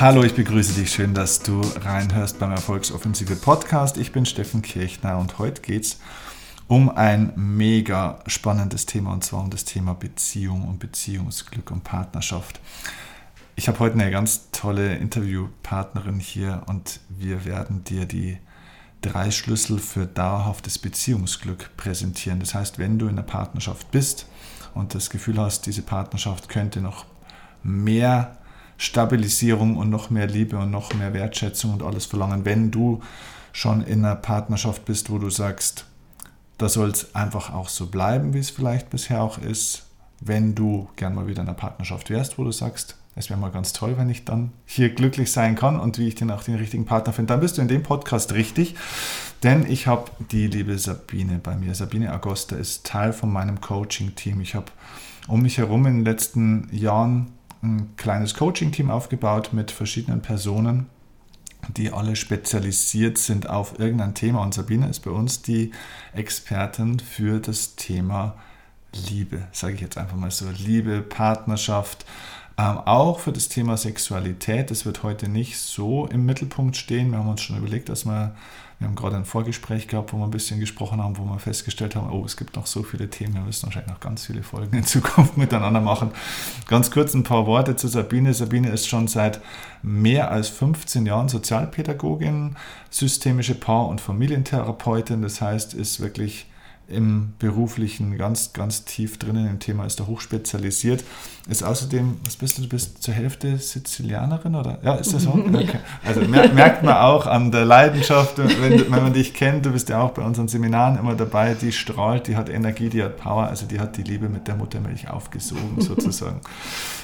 Hallo, ich begrüße dich. Schön, dass du reinhörst beim Erfolgsoffensive Podcast. Ich bin Steffen Kirchner und heute geht es um ein mega spannendes Thema und zwar um das Thema Beziehung und Beziehungsglück und Partnerschaft. Ich habe heute eine ganz tolle Interviewpartnerin hier und wir werden dir die drei Schlüssel für dauerhaftes Beziehungsglück präsentieren. Das heißt, wenn du in einer Partnerschaft bist und das Gefühl hast, diese Partnerschaft könnte noch mehr Stabilisierung und noch mehr Liebe und noch mehr Wertschätzung und alles verlangen, wenn du schon in einer Partnerschaft bist, wo du sagst, da soll es einfach auch so bleiben, wie es vielleicht bisher auch ist. Wenn du gern mal wieder in einer Partnerschaft wärst, wo du sagst, es wäre mal ganz toll, wenn ich dann hier glücklich sein kann und wie ich dann auch den richtigen Partner finde, dann bist du in dem Podcast richtig, denn ich habe die liebe Sabine bei mir. Sabine Agosta ist Teil von meinem Coaching-Team. Ich habe um mich herum in den letzten Jahren ein kleines Coaching-Team aufgebaut mit verschiedenen Personen, die alle spezialisiert sind auf irgendein Thema. Und Sabine ist bei uns die Expertin für das Thema Liebe, sage ich jetzt einfach mal so. Liebe, Partnerschaft, ähm, auch für das Thema Sexualität. Das wird heute nicht so im Mittelpunkt stehen. Wir haben uns schon überlegt, dass wir wir haben gerade ein Vorgespräch gehabt, wo wir ein bisschen gesprochen haben, wo wir festgestellt haben, oh, es gibt noch so viele Themen, wir müssen wahrscheinlich noch ganz viele Folgen in Zukunft miteinander machen. Ganz kurz ein paar Worte zu Sabine. Sabine ist schon seit mehr als 15 Jahren Sozialpädagogin, systemische Paar- und Familientherapeutin. Das heißt, ist wirklich im beruflichen ganz, ganz tief drinnen im Thema, ist da hochspezialisiert. Ist außerdem, was bist du, du bist zur Hälfte Sizilianerin oder? Ja, ist das so? Okay. Also merkt man auch an der Leidenschaft, wenn, wenn man dich kennt, du bist ja auch bei unseren Seminaren immer dabei, die strahlt, die hat Energie, die hat Power, also die hat die Liebe mit der Muttermilch aufgesogen sozusagen.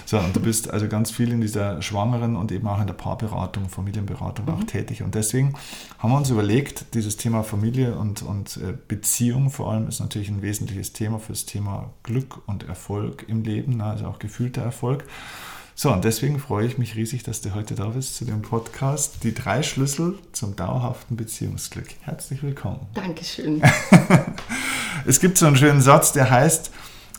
So, und du bist also ganz viel in dieser Schwangeren und eben auch in der Paarberatung, Familienberatung auch mhm. tätig. Und deswegen haben wir uns überlegt, dieses Thema Familie und, und äh, Beziehung vor allem ist natürlich ein wesentliches Thema für das Thema Glück und Erfolg im Leben, ne, also auch gefühlter Erfolg. So, und deswegen freue ich mich riesig, dass du heute da bist zu dem Podcast. Die drei Schlüssel zum dauerhaften Beziehungsglück. Herzlich willkommen. Dankeschön. es gibt so einen schönen Satz, der heißt,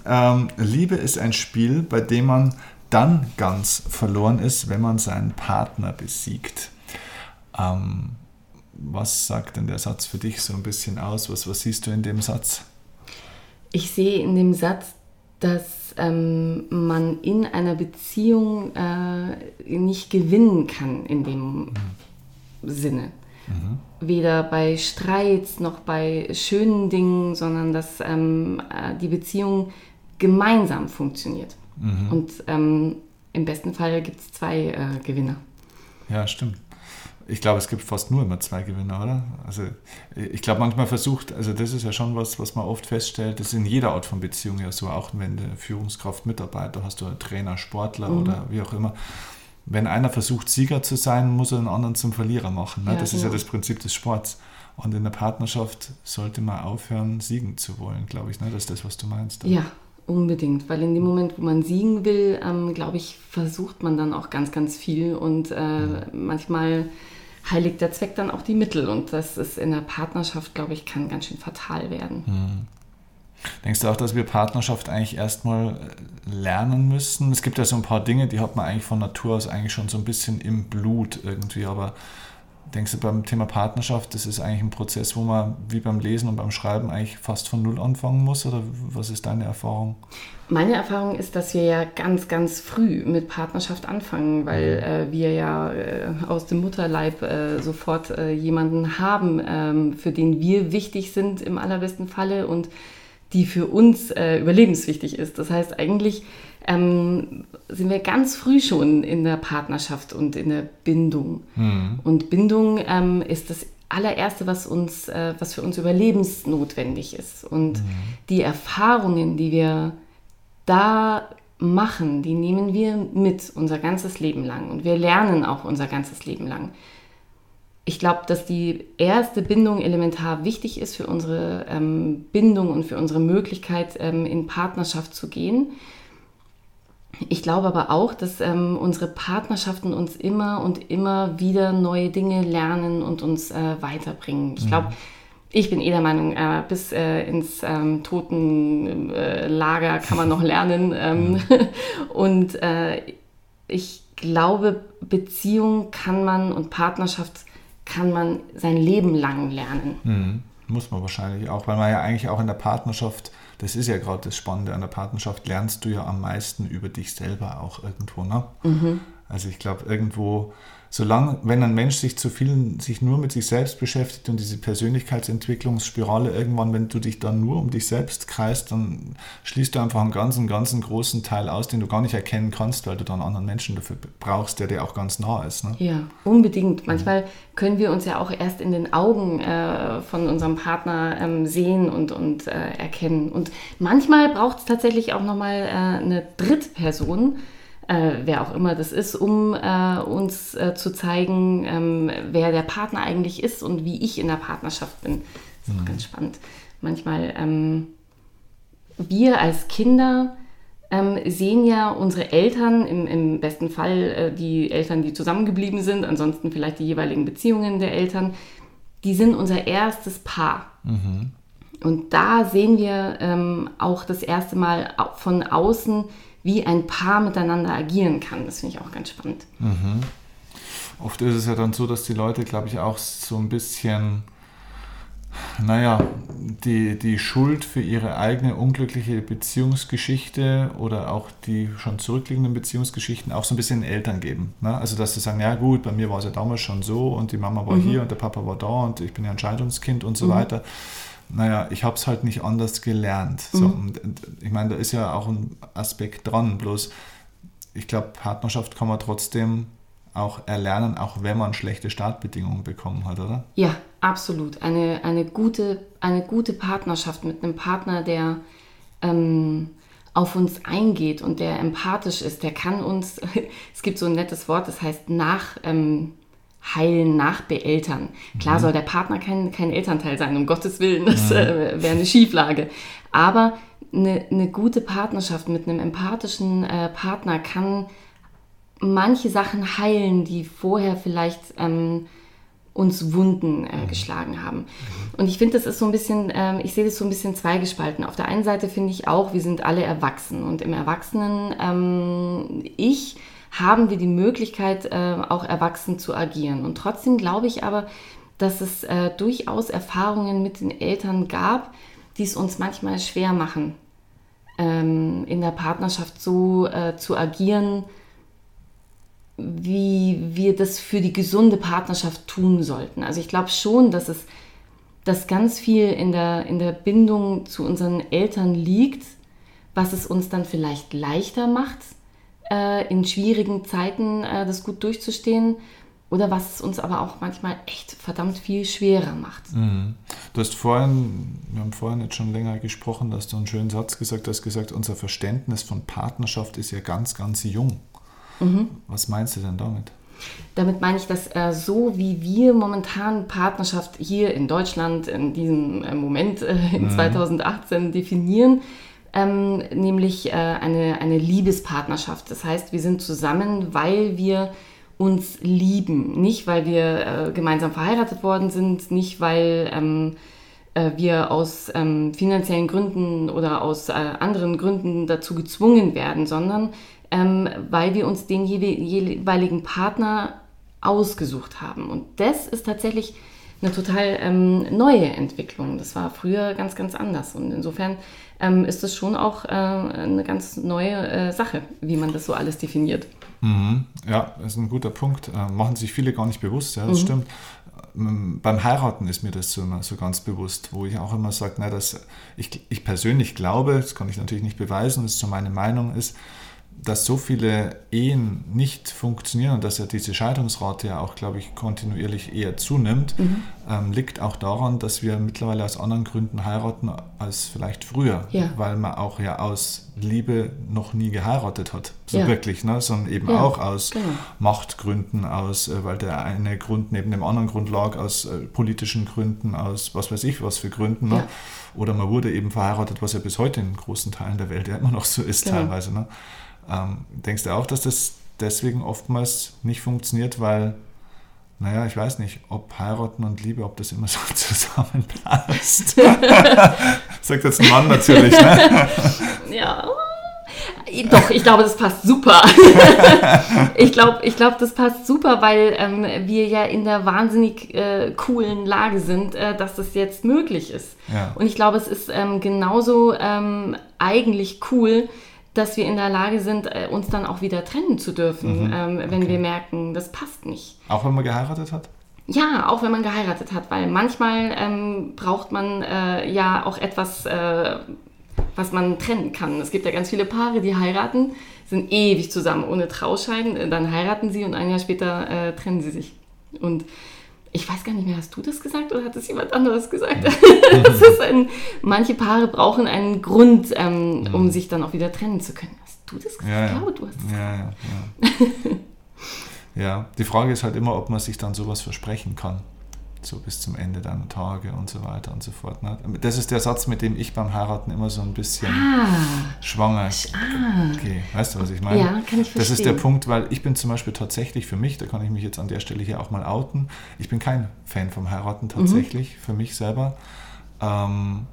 ähm, Liebe ist ein Spiel, bei dem man dann ganz verloren ist, wenn man seinen Partner besiegt. Ähm, was sagt denn der Satz für dich so ein bisschen aus? Was, was siehst du in dem Satz? Ich sehe in dem Satz, dass ähm, man in einer Beziehung äh, nicht gewinnen kann in dem mhm. Sinne. Mhm. Weder bei Streits noch bei schönen Dingen, sondern dass ähm, äh, die Beziehung gemeinsam funktioniert. Mhm. Und ähm, im besten Fall gibt es zwei äh, Gewinner. Ja, stimmt. Ich glaube, es gibt fast nur immer zwei Gewinner, oder? Also ich glaube, manchmal versucht, also das ist ja schon was, was man oft feststellt, das ist in jeder Art von Beziehung ja so, auch wenn du Führungskraft, Mitarbeiter hast du Trainer, Sportler mhm. oder wie auch immer. Wenn einer versucht, Sieger zu sein, muss er den anderen zum Verlierer machen. Ne? Ja, das genau. ist ja genau. das Prinzip des Sports. Und in der Partnerschaft sollte man aufhören, siegen zu wollen, glaube ich. Ne? Das ist das, was du meinst. Oder? Ja, Unbedingt, weil in dem Moment, wo man siegen will, ähm, glaube ich, versucht man dann auch ganz, ganz viel und äh, mhm. manchmal heiligt der Zweck dann auch die Mittel und das ist in der Partnerschaft, glaube ich, kann ganz schön fatal werden. Mhm. Denkst du auch, dass wir Partnerschaft eigentlich erstmal äh, lernen müssen? Es gibt ja so ein paar Dinge, die hat man eigentlich von Natur aus eigentlich schon so ein bisschen im Blut irgendwie, aber Denkst du beim Thema Partnerschaft, das ist eigentlich ein Prozess, wo man wie beim Lesen und beim Schreiben eigentlich fast von Null anfangen muss? Oder was ist deine Erfahrung? Meine Erfahrung ist, dass wir ja ganz, ganz früh mit Partnerschaft anfangen, weil mhm. äh, wir ja äh, aus dem Mutterleib äh, sofort äh, jemanden haben, ähm, für den wir wichtig sind im allerbesten Falle und die für uns äh, überlebenswichtig ist. Das heißt, eigentlich ähm, sind wir ganz früh schon in der Partnerschaft und in der Bindung. Mhm. Und Bindung ähm, ist das allererste, was uns, äh, was für uns überlebensnotwendig ist. Und mhm. die Erfahrungen, die wir da machen, die nehmen wir mit unser ganzes Leben lang. Und wir lernen auch unser ganzes Leben lang. Ich glaube, dass die erste Bindung elementar wichtig ist für unsere ähm, Bindung und für unsere Möglichkeit, ähm, in Partnerschaft zu gehen. Ich glaube aber auch, dass ähm, unsere Partnerschaften uns immer und immer wieder neue Dinge lernen und uns äh, weiterbringen. Ich glaube, mhm. ich bin eh der Meinung, äh, bis äh, ins ähm, Totenlager kann man noch lernen. Ähm, mhm. und äh, ich glaube, Beziehung kann man und Partnerschaft kann man sein Leben lang lernen. Mhm. Muss man wahrscheinlich auch, weil man ja eigentlich auch in der Partnerschaft, das ist ja gerade das Spannende an der Partnerschaft, lernst du ja am meisten über dich selber auch irgendwo. Ne? Mhm. Also ich glaube, irgendwo solange, wenn ein Mensch sich zu viel, sich nur mit sich selbst beschäftigt und diese Persönlichkeitsentwicklungsspirale irgendwann, wenn du dich dann nur um dich selbst kreist, dann schließt du einfach einen ganzen, ganzen großen Teil aus, den du gar nicht erkennen kannst, weil du dann anderen Menschen dafür brauchst, der dir auch ganz nah ist. Ne? Ja, unbedingt. Manchmal können wir uns ja auch erst in den Augen äh, von unserem Partner ähm, sehen und, und äh, erkennen. Und manchmal braucht es tatsächlich auch nochmal äh, eine Drittperson, äh, wer auch immer das ist, um äh, uns äh, zu zeigen, ähm, wer der Partner eigentlich ist und wie ich in der Partnerschaft bin. Das ist mhm. auch ganz spannend. Manchmal, ähm, wir als Kinder ähm, sehen ja unsere Eltern, im, im besten Fall äh, die Eltern, die zusammengeblieben sind, ansonsten vielleicht die jeweiligen Beziehungen der Eltern, die sind unser erstes Paar. Mhm. Und da sehen wir ähm, auch das erste Mal von außen, wie ein Paar miteinander agieren kann. Das finde ich auch ganz spannend. Mhm. Oft ist es ja dann so, dass die Leute, glaube ich, auch so ein bisschen, naja, die, die Schuld für ihre eigene unglückliche Beziehungsgeschichte oder auch die schon zurückliegenden Beziehungsgeschichten auch so ein bisschen den Eltern geben. Ne? Also, dass sie sagen, ja gut, bei mir war es ja damals schon so und die Mama war mhm. hier und der Papa war da und ich bin ja ein Scheidungskind und so mhm. weiter naja, ich habe es halt nicht anders gelernt. So, mhm. und, und, ich meine, da ist ja auch ein Aspekt dran, bloß ich glaube, Partnerschaft kann man trotzdem auch erlernen, auch wenn man schlechte Startbedingungen bekommen hat, oder? Ja, absolut. Eine, eine, gute, eine gute Partnerschaft mit einem Partner, der ähm, auf uns eingeht und der empathisch ist, der kann uns, es gibt so ein nettes Wort, das heißt nach, ähm, heilen, nachbeeltern. Klar mhm. soll der Partner kein, kein Elternteil sein, um Gottes Willen, das mhm. äh, wäre eine Schieflage. Aber eine, eine, gute Partnerschaft mit einem empathischen äh, Partner kann manche Sachen heilen, die vorher vielleicht ähm, uns Wunden äh, mhm. geschlagen haben. Und ich finde, das ist so ein bisschen, ähm, ich sehe das so ein bisschen zweigespalten. Auf der einen Seite finde ich auch, wir sind alle erwachsen und im Erwachsenen ähm, ich haben wir die Möglichkeit, äh, auch erwachsen zu agieren. Und trotzdem glaube ich aber, dass es äh, durchaus Erfahrungen mit den Eltern gab, die es uns manchmal schwer machen, ähm, in der Partnerschaft so äh, zu agieren, wie wir das für die gesunde Partnerschaft tun sollten. Also ich glaube schon, dass es dass ganz viel in der, in der Bindung zu unseren Eltern liegt, was es uns dann vielleicht leichter macht, äh, in schwierigen Zeiten äh, das gut durchzustehen oder was es uns aber auch manchmal echt verdammt viel schwerer macht. Mhm. Du hast vorhin, wir haben vorhin jetzt schon länger gesprochen, dass du einen schönen Satz gesagt hast, gesagt, unser Verständnis von Partnerschaft ist ja ganz, ganz jung. Mhm. Was meinst du denn damit? Damit meine ich, dass äh, so wie wir momentan Partnerschaft hier in Deutschland in diesem äh, Moment äh, in mhm. 2018 definieren, ähm, nämlich äh, eine, eine Liebespartnerschaft. Das heißt, wir sind zusammen, weil wir uns lieben, nicht weil wir äh, gemeinsam verheiratet worden sind, nicht weil ähm, äh, wir aus ähm, finanziellen Gründen oder aus äh, anderen Gründen dazu gezwungen werden, sondern ähm, weil wir uns den jeweiligen Partner ausgesucht haben. Und das ist tatsächlich eine total ähm, neue Entwicklung. Das war früher ganz, ganz anders. Und insofern ähm, ist das schon auch äh, eine ganz neue äh, Sache, wie man das so alles definiert. Mhm. Ja, das ist ein guter Punkt. Äh, machen sich viele gar nicht bewusst, ja, das mhm. stimmt. Ähm, beim Heiraten ist mir das so, immer so ganz bewusst, wo ich auch immer sage, dass ich, ich persönlich glaube, das kann ich natürlich nicht beweisen, das ist so meine Meinung, ist, dass so viele Ehen nicht funktionieren und dass ja diese Scheidungsrate ja auch, glaube ich, kontinuierlich eher zunimmt, mhm. ähm, liegt auch daran, dass wir mittlerweile aus anderen Gründen heiraten als vielleicht früher, ja. weil man auch ja aus Liebe noch nie geheiratet hat, so ja. wirklich, ne? sondern eben ja, auch aus genau. Machtgründen, aus, äh, weil der eine Grund neben dem anderen Grund lag, aus äh, politischen Gründen, aus was weiß ich was für Gründen. Ne? Oder man wurde eben verheiratet, was ja bis heute in großen Teilen der Welt ja immer noch so ist genau. teilweise. Ne? Ähm, denkst du auch, dass das deswegen oftmals nicht funktioniert, weil, naja, ich weiß nicht, ob heiraten und Liebe, ob das immer so zusammenpasst. Sagt jetzt ein Mann natürlich, ne? ja. Doch, ich glaube, das passt super. ich glaube, ich glaub, das passt super, weil ähm, wir ja in der wahnsinnig äh, coolen Lage sind, äh, dass das jetzt möglich ist. Ja. Und ich glaube, es ist ähm, genauso ähm, eigentlich cool, dass wir in der Lage sind, äh, uns dann auch wieder trennen zu dürfen, mhm. Ähm, wenn okay. wir merken, das passt nicht. Auch wenn man geheiratet hat? Ja, auch wenn man geheiratet hat, weil manchmal ähm, braucht man äh, ja auch etwas, äh, was man trennen kann. Es gibt ja ganz viele Paare, die heiraten, sind ewig zusammen ohne Trauschein, äh, dann heiraten sie und ein Jahr später äh, trennen sie sich. Und ich weiß gar nicht mehr, hast du das gesagt oder hat es jemand anderes gesagt? ein, manche Paare brauchen einen Grund, ähm, um sich dann auch wieder trennen zu können. Hast du das gesagt? Ja, ich glaube, du hast es ja, gesagt. Ja, ja. Ja, die Frage ist halt immer, ob man sich dann sowas versprechen kann. So bis zum Ende deiner Tage und so weiter und so fort. Ne? Das ist der Satz, mit dem ich beim Heiraten immer so ein bisschen ah, schwanger ah. gehe. Weißt du, was ich meine? Ja, kann ich verstehen. Das ist der Punkt, weil ich bin zum Beispiel tatsächlich für mich, da kann ich mich jetzt an der Stelle hier auch mal outen, ich bin kein Fan vom Heiraten tatsächlich, mhm. für mich selber, ähm,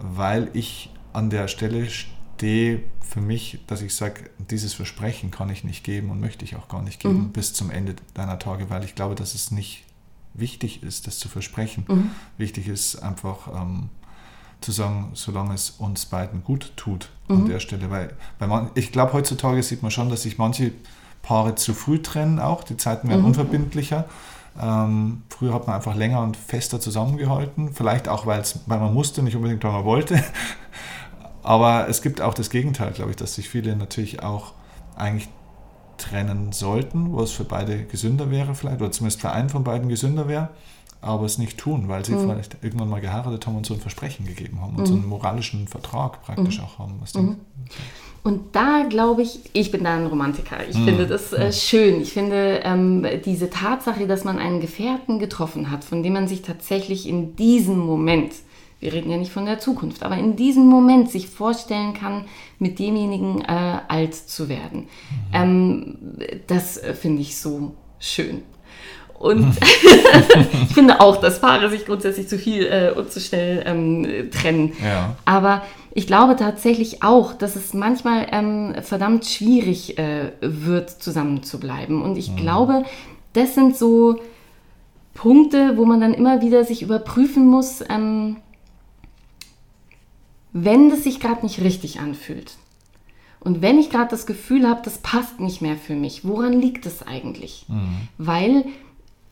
weil ich an der Stelle stehe für mich, dass ich sage, dieses Versprechen kann ich nicht geben und möchte ich auch gar nicht geben mhm. bis zum Ende deiner Tage, weil ich glaube, dass es nicht wichtig ist, das zu versprechen. Mhm. Wichtig ist einfach ähm, zu sagen, solange es uns beiden gut tut mhm. an der Stelle. Weil, weil man, ich glaube, heutzutage sieht man schon, dass sich manche Paare zu früh trennen auch. Die Zeiten werden mhm. unverbindlicher. Ähm, früher hat man einfach länger und fester zusammengehalten. Vielleicht auch, weil man musste, nicht unbedingt, weil man wollte. Aber es gibt auch das Gegenteil, glaube ich, dass sich viele natürlich auch eigentlich trennen sollten, wo es für beide gesünder wäre vielleicht, oder zumindest für einen von beiden gesünder wäre, aber es nicht tun, weil sie mhm. vielleicht irgendwann mal geheiratet haben und so ein Versprechen gegeben haben und mhm. so einen moralischen Vertrag praktisch mhm. auch haben. Was mhm. Und da glaube ich, ich bin da ein Romantiker. Ich mhm. finde das äh, schön. Ich finde ähm, diese Tatsache, dass man einen Gefährten getroffen hat, von dem man sich tatsächlich in diesem Moment wir reden ja nicht von der Zukunft, aber in diesem Moment sich vorstellen kann, mit demjenigen äh, alt zu werden. Mhm. Ähm, das äh, finde ich so schön. Und ich finde auch, dass Paare sich grundsätzlich zu viel äh, und zu schnell ähm, trennen. Ja. Aber ich glaube tatsächlich auch, dass es manchmal ähm, verdammt schwierig äh, wird, zusammenzubleiben. Und ich mhm. glaube, das sind so Punkte, wo man dann immer wieder sich überprüfen muss, ähm, wenn das sich gerade nicht richtig anfühlt und wenn ich gerade das Gefühl habe, das passt nicht mehr für mich, woran liegt es eigentlich? Mhm. Weil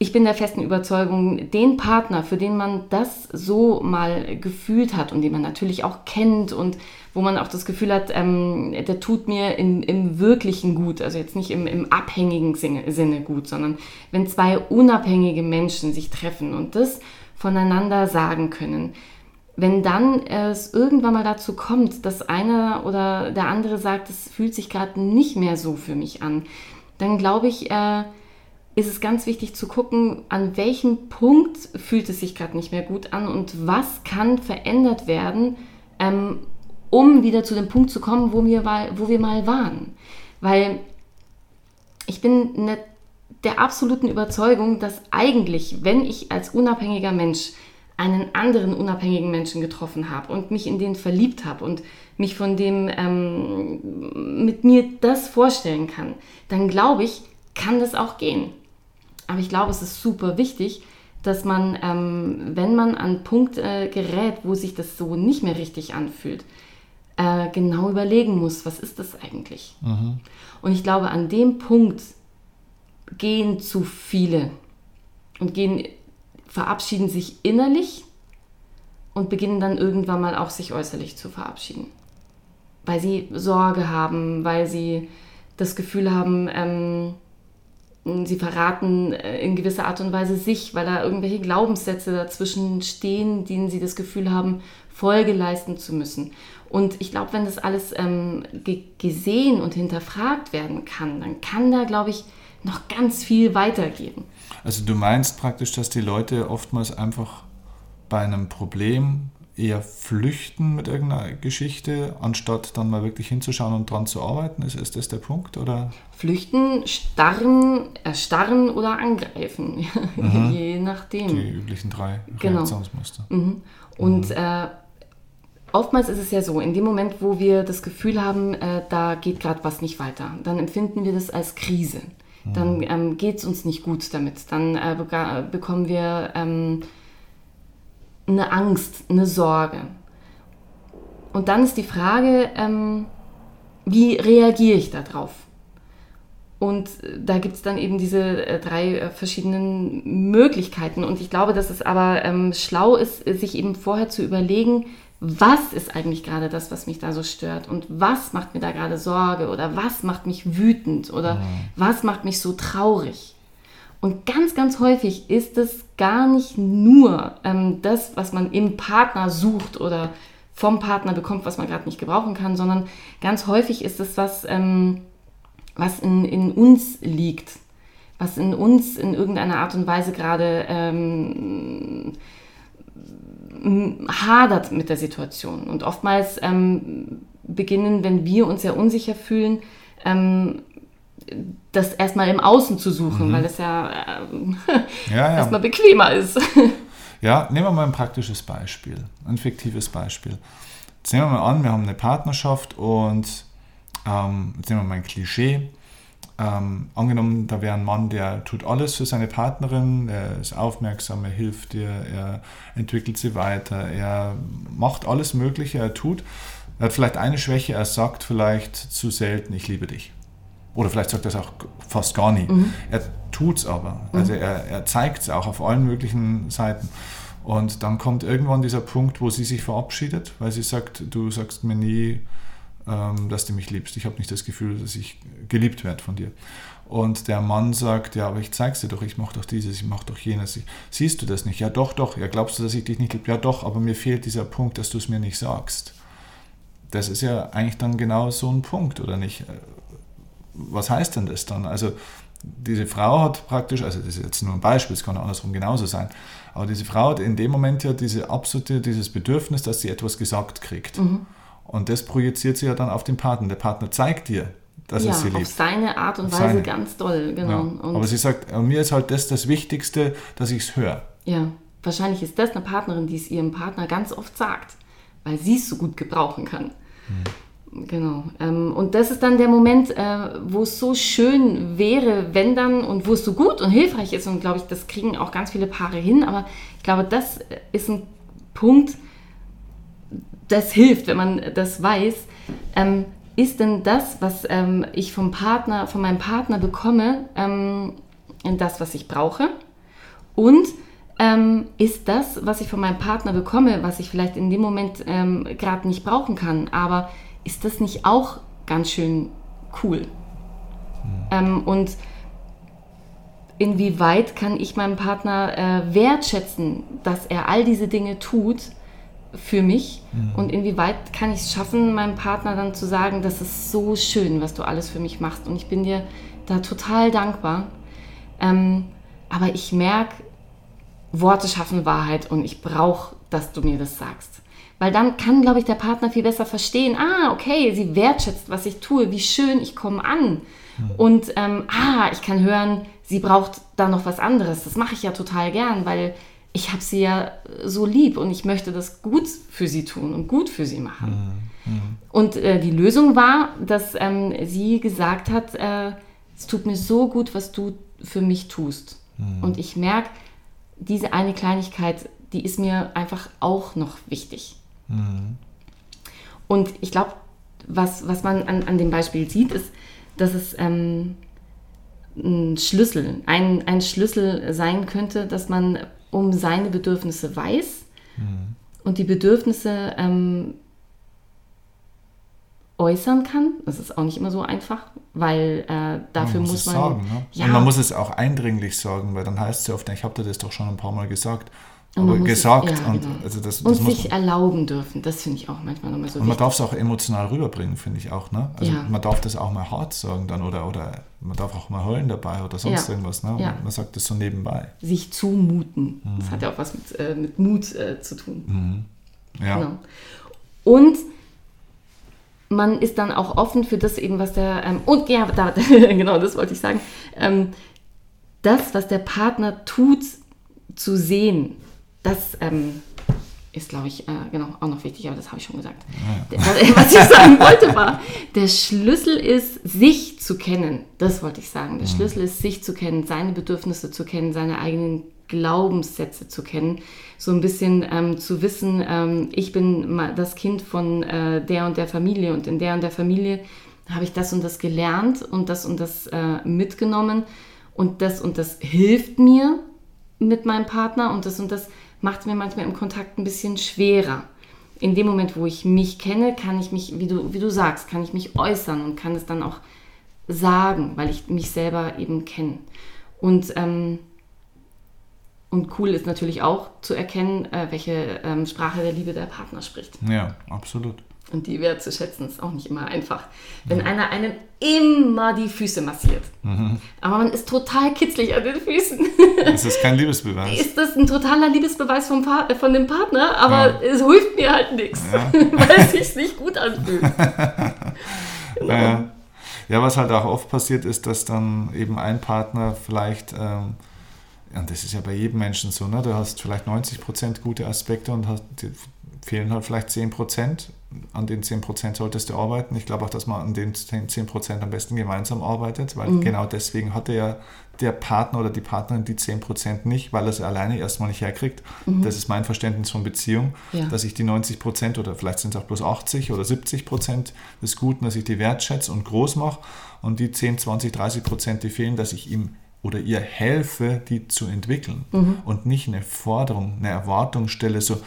ich bin der festen Überzeugung, den Partner, für den man das so mal gefühlt hat und den man natürlich auch kennt und wo man auch das Gefühl hat, ähm, der tut mir im, im wirklichen gut, also jetzt nicht im, im abhängigen Sinne, Sinne gut, sondern wenn zwei unabhängige Menschen sich treffen und das voneinander sagen können, wenn dann es irgendwann mal dazu kommt, dass einer oder der andere sagt, es fühlt sich gerade nicht mehr so für mich an, dann glaube ich, äh, ist es ganz wichtig zu gucken, an welchem Punkt fühlt es sich gerade nicht mehr gut an und was kann verändert werden, ähm, um wieder zu dem Punkt zu kommen, wo wir, wo wir mal waren. Weil ich bin ne, der absoluten Überzeugung, dass eigentlich, wenn ich als unabhängiger Mensch einen anderen unabhängigen Menschen getroffen habe und mich in den verliebt habe und mich von dem ähm, mit mir das vorstellen kann, dann glaube ich, kann das auch gehen. Aber ich glaube, es ist super wichtig, dass man, ähm, wenn man an Punkt äh, gerät, wo sich das so nicht mehr richtig anfühlt, äh, genau überlegen muss, was ist das eigentlich? Mhm. Und ich glaube, an dem Punkt gehen zu viele und gehen verabschieden sich innerlich und beginnen dann irgendwann mal auch sich äußerlich zu verabschieden. Weil sie Sorge haben, weil sie das Gefühl haben, ähm, sie verraten äh, in gewisser Art und Weise sich, weil da irgendwelche Glaubenssätze dazwischen stehen, denen sie das Gefühl haben, Folge leisten zu müssen. Und ich glaube, wenn das alles ähm, gesehen und hinterfragt werden kann, dann kann da, glaube ich, noch ganz viel weitergehen. Also du meinst praktisch, dass die Leute oftmals einfach bei einem Problem eher flüchten mit irgendeiner Geschichte, anstatt dann mal wirklich hinzuschauen und dran zu arbeiten? Ist, ist das der Punkt? Oder? Flüchten, starren, erstarren oder angreifen, mhm. je nachdem. Die üblichen drei genau. Reaktionsmuster. Mhm. Und mhm. äh, oftmals ist es ja so, in dem Moment, wo wir das Gefühl haben, äh, da geht gerade was nicht weiter, dann empfinden wir das als Krise. Dann mhm. ähm, geht es uns nicht gut damit. Dann äh, bekommen wir ähm, eine Angst, eine Sorge. Und dann ist die Frage, ähm, wie reagiere ich darauf? Und äh, da gibt es dann eben diese äh, drei äh, verschiedenen Möglichkeiten. Und ich glaube, dass es aber ähm, schlau ist, sich eben vorher zu überlegen, was ist eigentlich gerade das, was mich da so stört und was macht mir da gerade Sorge oder was macht mich wütend oder mhm. was macht mich so traurig. Und ganz, ganz häufig ist es gar nicht nur ähm, das, was man im Partner sucht oder vom Partner bekommt, was man gerade nicht gebrauchen kann, sondern ganz häufig ist es was, ähm, was in, in uns liegt, was in uns in irgendeiner Art und Weise gerade ähm, hadert mit der Situation. Und oftmals ähm, beginnen, wenn wir uns sehr unsicher fühlen, ähm, das erstmal im Außen zu suchen, mhm. weil es ja, äh, ja, ja. erstmal bequemer ist. Ja, nehmen wir mal ein praktisches Beispiel, ein fiktives Beispiel. Jetzt nehmen wir mal an, wir haben eine Partnerschaft und ähm, jetzt nehmen wir mal ein Klischee. Ähm, angenommen, da wäre ein Mann, der tut alles für seine Partnerin, er ist aufmerksam, er hilft ihr, er entwickelt sie weiter, er macht alles Mögliche, er tut. Er hat vielleicht eine Schwäche, er sagt vielleicht zu selten, ich liebe dich. Oder vielleicht sagt er es auch fast gar nie. Mhm. Er tut es aber. Also mhm. er, er zeigt es auch auf allen möglichen Seiten. Und dann kommt irgendwann dieser Punkt, wo sie sich verabschiedet, weil sie sagt, du sagst mir nie, dass du mich liebst. Ich habe nicht das Gefühl, dass ich geliebt werde von dir. Und der Mann sagt, ja, aber ich zeig's dir doch, ich mache doch dieses, ich mache doch jenes. Siehst du das nicht? Ja, doch, doch. Ja, glaubst du, dass ich dich nicht liebe? Ja, doch, aber mir fehlt dieser Punkt, dass du es mir nicht sagst. Das ist ja eigentlich dann genau so ein Punkt, oder nicht? Was heißt denn das dann? Also, diese Frau hat praktisch, also das ist jetzt nur ein Beispiel, es kann auch andersrum genauso sein, aber diese Frau hat in dem Moment ja diese absolute, dieses Bedürfnis, dass sie etwas gesagt kriegt. Mhm. Und das projiziert sie ja dann auf den Partner. Der Partner zeigt dir, dass ja, er sie liebt. auf seine Art und auf Weise seine. ganz doll, genau. Ja. Aber sie sagt, mir ist halt das das Wichtigste, dass ich es höre. Ja, wahrscheinlich ist das eine Partnerin, die es ihrem Partner ganz oft sagt, weil sie es so gut gebrauchen kann. Hm. Genau. Ähm, und das ist dann der Moment, äh, wo es so schön wäre, wenn dann, und wo es so gut und hilfreich ist, und glaube ich, das kriegen auch ganz viele Paare hin, aber ich glaube, das ist ein Punkt, das hilft, wenn man das weiß. Ähm, ist denn das, was ähm, ich vom Partner, von meinem Partner bekomme, ähm, das, was ich brauche? Und ähm, ist das, was ich von meinem Partner bekomme, was ich vielleicht in dem Moment ähm, gerade nicht brauchen kann, aber ist das nicht auch ganz schön cool? Mhm. und inwieweit kann ich meinem Partner äh, wertschätzen, dass er all diese Dinge tut, für mich mhm. und inwieweit kann ich es schaffen, meinem Partner dann zu sagen, das ist so schön, was du alles für mich machst und ich bin dir da total dankbar. Ähm, aber ich merke, Worte schaffen Wahrheit und ich brauche, dass du mir das sagst. Weil dann kann, glaube ich, der Partner viel besser verstehen, ah, okay, sie wertschätzt, was ich tue, wie schön ich komme an. Mhm. Und ähm, ah, ich kann hören, sie braucht da noch was anderes. Das mache ich ja total gern, weil ich habe sie ja so lieb und ich möchte das gut für sie tun und gut für sie machen. Mhm. mhm. Und äh, die Lösung war, dass ähm, sie gesagt hat, äh, es tut mir so gut, was du für mich tust. Mhm. Und ich merke, diese eine Kleinigkeit, die ist mir einfach auch noch wichtig. Und ich glaube, was, was man an, an dem Beispiel sieht, ist, dass es ähm, ein Schlüssel, ein, ein Schlüssel sein könnte, dass man um seine Bedürfnisse weiß mhm. und die Bedürfnisse ähm, äußern kann. Das ist auch nicht immer so einfach, weil äh, dafür man muss, muss man. Sagen, ne? ja. Und man muss es auch eindringlich sagen, weil dann heißt es ja oft, ich habe dir das doch schon ein paar Mal gesagt. Aber gesagt ja, und, genau. also das, und sich man, erlauben dürfen, das finde ich auch manchmal nochmal so Und man darf es auch emotional rüberbringen, finde ich auch. Ne? Also ja. man darf das auch mal hart sagen dann oder, oder man darf auch mal heulen dabei oder sonst ja. irgendwas. Ne? Man sagt das so nebenbei. Sich zumuten. Mhm. Das hat ja auch was mit, äh, mit Mut äh, zu tun. Mhm. Ja. Genau. Und man ist dann auch offen für das eben, was der, ähm, und ja, da, genau, das wollte ich sagen, ähm, das, was der Partner tut, zu sehen das, ähm, ist, glaube ich, äh, genau, auch noch wichtig, aber das habe ich schon gesagt. Ja. Was ich sagen wollte war, der Schlüssel ist, sich zu kennen. Das wollte ich sagen. Der mhm. Schlüssel ist, sich zu kennen, seine Bedürfnisse zu kennen, seine eigenen Glaubenssätze zu kennen. So ein bisschen ähm, zu wissen, ähm, ich bin das Kind von äh, der und der Familie und in der und der Familie habe ich das und das gelernt und das und das äh, mitgenommen und das und das hilft mir mit meinem Partner und das und das macht es mir manchmal im Kontakt ein bisschen schwerer. In dem Moment, wo ich mich kenne, kann ich mich, wie du, wie du sagst, kann ich mich äußern und kann es dann auch sagen, weil ich mich selber eben kenne. Und, ähm, und cool ist natürlich auch zu erkennen, äh, welche ähm, Sprache der Liebe der Partner spricht. Ja, absolut. Und die wertzuschätzen ist auch nicht immer einfach. Wenn ja. einer einem immer die Füße massiert, mhm. aber man ist total kitzlig an den Füßen. Das ist kein Liebesbeweis. Ist das ein totaler Liebesbeweis vom äh, von dem Partner, aber ja. es hilft mir halt nichts, ja. weil es sich nicht gut anfühlt. genau. ja. ja, was halt auch oft passiert ist, dass dann eben ein Partner vielleicht... Ähm, und das ist ja bei jedem Menschen so, ne? du hast vielleicht 90% gute Aspekte und hast, fehlen halt vielleicht 10% an den 10% solltest du arbeiten. Ich glaube auch, dass man an den 10% am besten gemeinsam arbeitet, weil mhm. genau deswegen hatte ja der Partner oder die Partnerin die 10% nicht, weil er sie alleine erstmal nicht herkriegt. Mhm. Das ist mein Verständnis von Beziehung, ja. dass ich die 90% oder vielleicht sind es auch bloß 80 oder 70% des Guten, dass ich die wertschätze und groß mache und die 10, 20, 30%, die fehlen, dass ich ihm oder ihr helfe, die zu entwickeln mhm. und nicht eine Forderung, eine Erwartung stelle, so,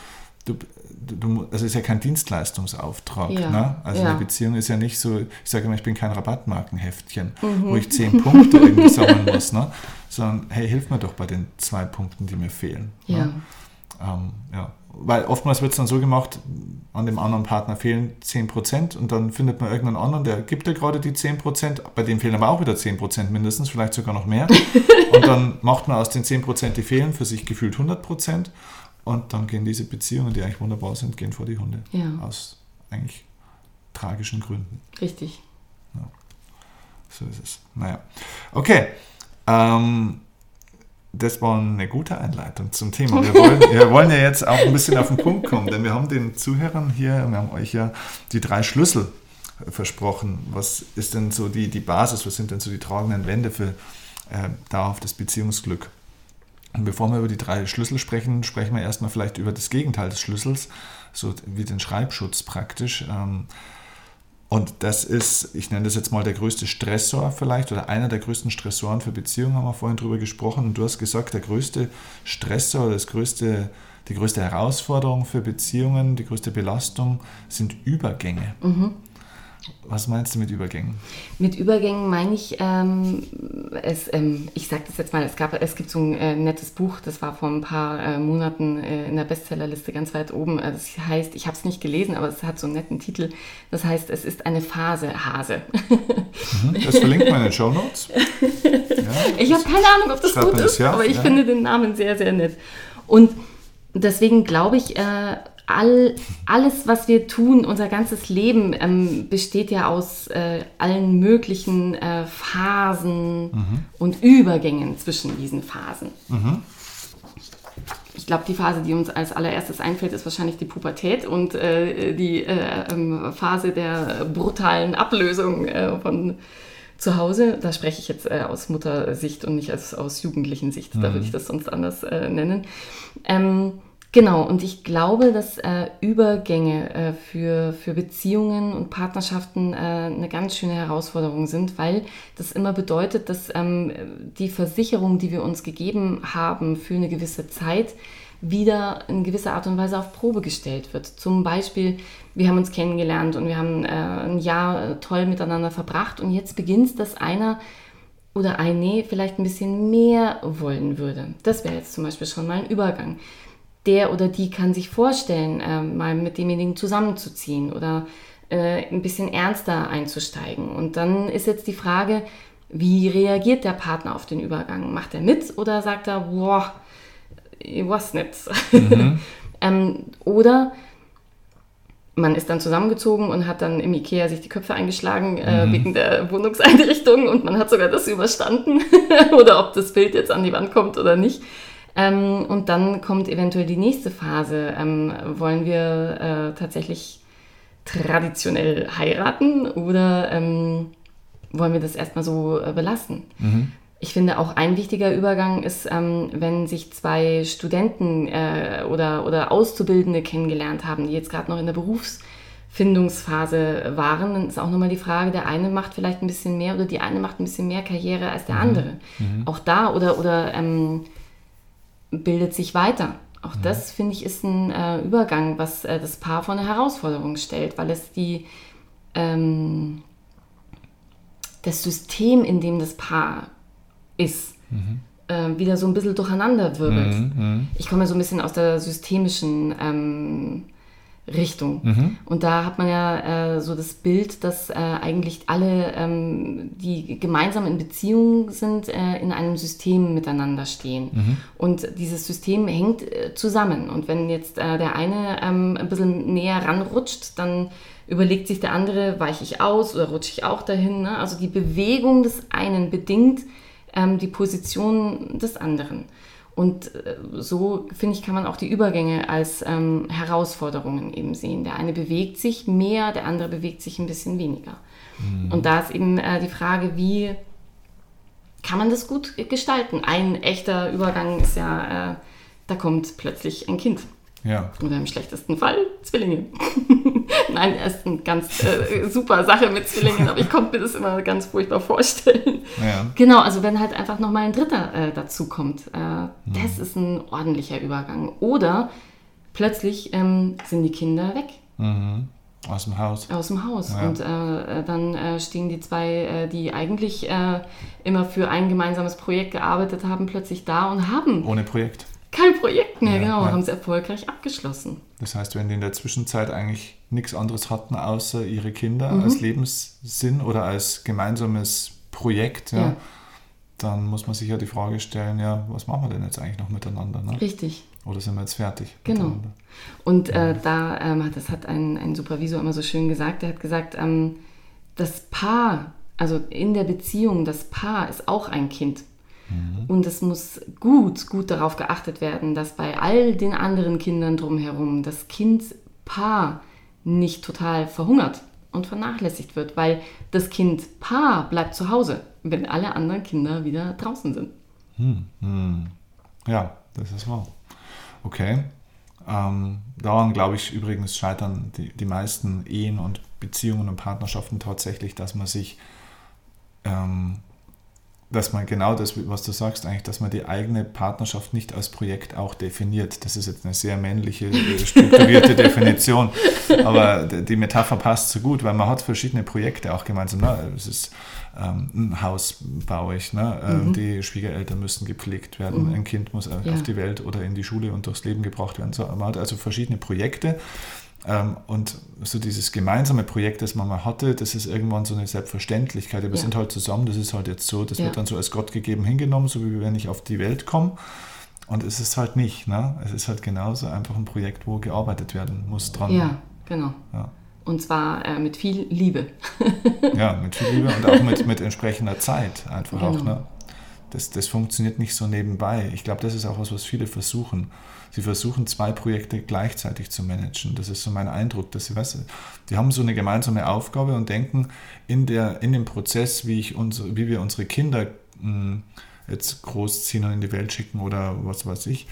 du, du, das ist ja kein Dienstleistungsauftrag. Ja, ne? Also ja. eine Beziehung ist ja nicht so, ich sage immer, ich bin kein Rabattmarkenheftchen, mhm. wo ich zehn Punkte irgendwie sammeln muss, ne? sondern hey, hilf mir doch bei den zwei Punkten, die mir fehlen. Ne? Ja. Ne? Ähm, ja. Weil oftmals wird es dann so gemacht, an dem anderen Partner fehlen 10% und dann findet man irgendeinen anderen, der gibt dir gerade die 10%, bei dem fehlen aber auch wieder 10% mindestens, vielleicht sogar noch mehr. und dann macht man aus den 10%, die fehlen, für sich gefühlt 100% und dann gehen diese Beziehungen, die eigentlich wunderbar sind, gehen vor die Hunde. Ja. Aus eigentlich tragischen Gründen. Richtig. Ja. So ist es. Naja. Okay. Ähm, das war eine gute Einleitung zum Thema. Wir wollen, wir wollen ja jetzt auch ein bisschen auf den Punkt kommen, denn wir haben den Zuhörern hier, wir haben euch ja die drei Schlüssel versprochen. Was ist denn so die, die Basis, was sind denn so die tragenden Wände für äh, da auf das Beziehungsglück? Und bevor wir über die drei Schlüssel sprechen, sprechen wir erstmal vielleicht über das Gegenteil des Schlüssels, so wie den Schreibschutz praktisch. Ähm, und das ist, ich nenne das jetzt mal der größte Stressor vielleicht oder einer der größten Stressoren für Beziehungen, haben wir vorhin drüber gesprochen. Und du hast gesagt, der größte Stressor, das größte, die größte Herausforderung für Beziehungen, die größte Belastung sind Übergänge. Mhm. Was meinst du mit Übergängen? Mit Übergängen meine ich, ähm, es, ähm, ich sage das jetzt mal, es, gab, es gibt so ein äh, nettes Buch, das war vor ein paar äh, Monaten äh, in der Bestsellerliste ganz weit oben. Das heißt, ich habe es nicht gelesen, aber es hat so einen netten Titel. Das heißt, es ist eine Phase Hase. Mhm, das verlinkt man in den Show Notes. Ja, ich habe keine Ahnung, ob das gut ist, ja, aber ich ja. finde den Namen sehr, sehr nett. Und deswegen glaube ich, äh, all, alles, was wir tun, unser ganzes Leben ähm, besteht ja aus äh, allen möglichen äh, Phasen mhm. und Übergängen zwischen diesen Phasen. Mhm. Ich glaube, die Phase, die uns als allererstes einfällt, ist wahrscheinlich die Pubertät und äh, die äh, ähm, Phase der brutalen Ablösung äh, von zu Hause. Da spreche ich jetzt äh, aus Muttersicht und nicht als, aus jugendlichen Sicht. Mhm. Da würde ich das sonst anders nennen. Ähm, Genau, und ich glaube, dass äh, Übergänge äh, für, für Beziehungen und Partnerschaften äh, eine ganz schöne Herausforderung sind, weil das immer bedeutet, dass ähm, die Versicherung, die wir uns gegeben haben für eine gewisse Zeit, wieder in gewisser Art und Weise auf Probe gestellt wird. Zum Beispiel, wir haben uns kennengelernt und wir haben äh, ein Jahr äh, toll miteinander verbracht und jetzt beginnt es, dass einer oder eine vielleicht ein bisschen mehr wollen würde. Das wäre jetzt zum Beispiel schon mal ein Übergang der oder die kann sich vorstellen, äh, mal mit demjenigen zusammenzuziehen oder äh, ein bisschen ernster einzusteigen. Und dann ist jetzt die Frage, wie reagiert der Partner auf den Übergang? Macht er mit oder sagt er, boah, ich weiß nicht. Mhm. ähm, oder man ist dann zusammengezogen und hat dann im Ikea sich die Köpfe eingeschlagen äh, mhm. wegen der Wohnungseinrichtung und man hat sogar das überstanden oder ob das Bild jetzt an die Wand kommt oder nicht. Ähm, und dann kommt eventuell die nächste Phase. Ähm, wollen wir äh, tatsächlich traditionell heiraten oder ähm, wollen wir das erstmal so äh, belassen? Mhm. Ich finde auch ein wichtiger Übergang ist, ähm, wenn sich zwei Studenten äh, oder, oder Auszubildende kennengelernt haben, die jetzt gerade noch in der Berufsfindungsphase waren, dann ist auch nochmal die Frage, der eine macht vielleicht ein bisschen mehr oder die eine macht ein bisschen mehr Karriere als der mhm. andere. Mhm. Auch da oder, oder ähm, bildet sich weiter. Auch mhm. das, finde ich, ist ein äh, Übergang, was äh, das Paar vor eine Herausforderung stellt, weil es die, ähm, das System, in dem das Paar ist, mhm. äh, wieder so ein bisschen durcheinander wirbelt. Mhm, mhm. Ich komme so ein bisschen aus der systemischen ähm, Richtung. Mhm. Und da hat man ja äh, so das Bild, dass äh, eigentlich alle, ähm, die gemeinsam in Beziehung sind, äh, in einem System miteinander stehen. Mhm. Und dieses System hängt äh, zusammen. Und wenn jetzt äh, der eine ähm, ein bisschen näher ranrutscht, dann überlegt sich der andere, weiche ich aus oder rutsche ich auch dahin. Ne? Also die Bewegung des einen bedingt ähm, die Position des anderen. Und äh, so, finde ich, kann man auch die Übergänge als ähm, Herausforderungen eben sehen. Der eine bewegt sich mehr, der andere bewegt sich ein bisschen weniger. Mhm. Und da ist eben äh, die Frage, wie kann man das gut gestalten? Ein echter Übergang ist ja, äh, da kommt plötzlich ein Kind. Ja. Oder im schlechtesten Fall Zwillinge. Nein, er ist eine ganz äh, super Sache mit Zwillingen, aber ich konnte mir das immer ganz furchtbar vorstellen. Ja. Genau, also wenn halt einfach nochmal ein Dritter äh, dazu kommt, äh, mhm. das ist ein ordentlicher Übergang. Oder plötzlich ähm, sind die Kinder weg. Mhm. Aus dem Haus. Aus dem Haus. Ja. Und äh, dann äh, stehen die zwei, äh, die eigentlich äh, immer für ein gemeinsames Projekt gearbeitet haben, plötzlich da und haben. Ohne Projekt kein Projekt mehr, ja, genau, ja. haben sie erfolgreich abgeschlossen. Das heißt, wenn die in der Zwischenzeit eigentlich nichts anderes hatten, außer ihre Kinder mhm. als Lebenssinn oder als gemeinsames Projekt, ja, ja, dann muss man sich ja die Frage stellen, ja, was machen wir denn jetzt eigentlich noch miteinander? Ne? Richtig. Oder sind wir jetzt fertig? Genau. Und äh, da, ähm, das hat ein, ein Supervisor immer so schön gesagt, er hat gesagt, ähm, das Paar, also in der Beziehung, das Paar ist auch ein Kind. Mhm. Und es muss gut, gut darauf geachtet werden, dass bei all den anderen Kindern drumherum das Kindpaar nicht total verhungert und vernachlässigt wird, weil das Kindpaar bleibt zu Hause, wenn alle anderen Kinder wieder draußen sind. Hm, hm. Ja, das ist wahr. Okay. Ähm, daran glaube ich übrigens scheitern die, die meisten Ehen und Beziehungen und Partnerschaften tatsächlich, dass man sich ähm, dass man genau das, was du sagst, eigentlich, dass man die eigene Partnerschaft nicht als Projekt auch definiert. Das ist jetzt eine sehr männliche, äh, strukturierte Definition, aber die Metapher passt so gut, weil man hat verschiedene Projekte auch gemeinsam. Ne? Es ist ähm, ein Haus baue ich, ne? Ähm, mhm. die Schwiegereltern müssen gepflegt werden, mhm. ein Kind muss ja. auf die Welt oder in die Schule und durchs Leben gebracht werden. So, man hat also verschiedene Projekte und so dieses gemeinsame Projekt, das man mal hatte, das ist irgendwann so eine Selbstverständlichkeit. Wir ja. sind halt zusammen, das ist halt jetzt so, das ja. wird dann so als Gott gegeben hingenommen, so wie wenn ich auf die Welt komme. Und es ist halt nicht. Ne? Es ist halt genauso einfach ein Projekt, wo gearbeitet werden muss dran. Ja, genau. Ja. Und zwar äh, mit viel Liebe. ja, mit viel Liebe und auch mit, mit entsprechender Zeit einfach genau. auch. Ne? Das, das funktioniert nicht so nebenbei. Ich glaube, das ist auch was, was viele versuchen. Sie versuchen zwei Projekte gleichzeitig zu managen. Das ist so mein Eindruck, dass sie, weißt, die haben so eine gemeinsame Aufgabe und denken in, der, in dem Prozess, wie, ich unsere, wie wir unsere Kinder mh, hm, jetzt großziehen und in die Welt schicken oder was weiß ich,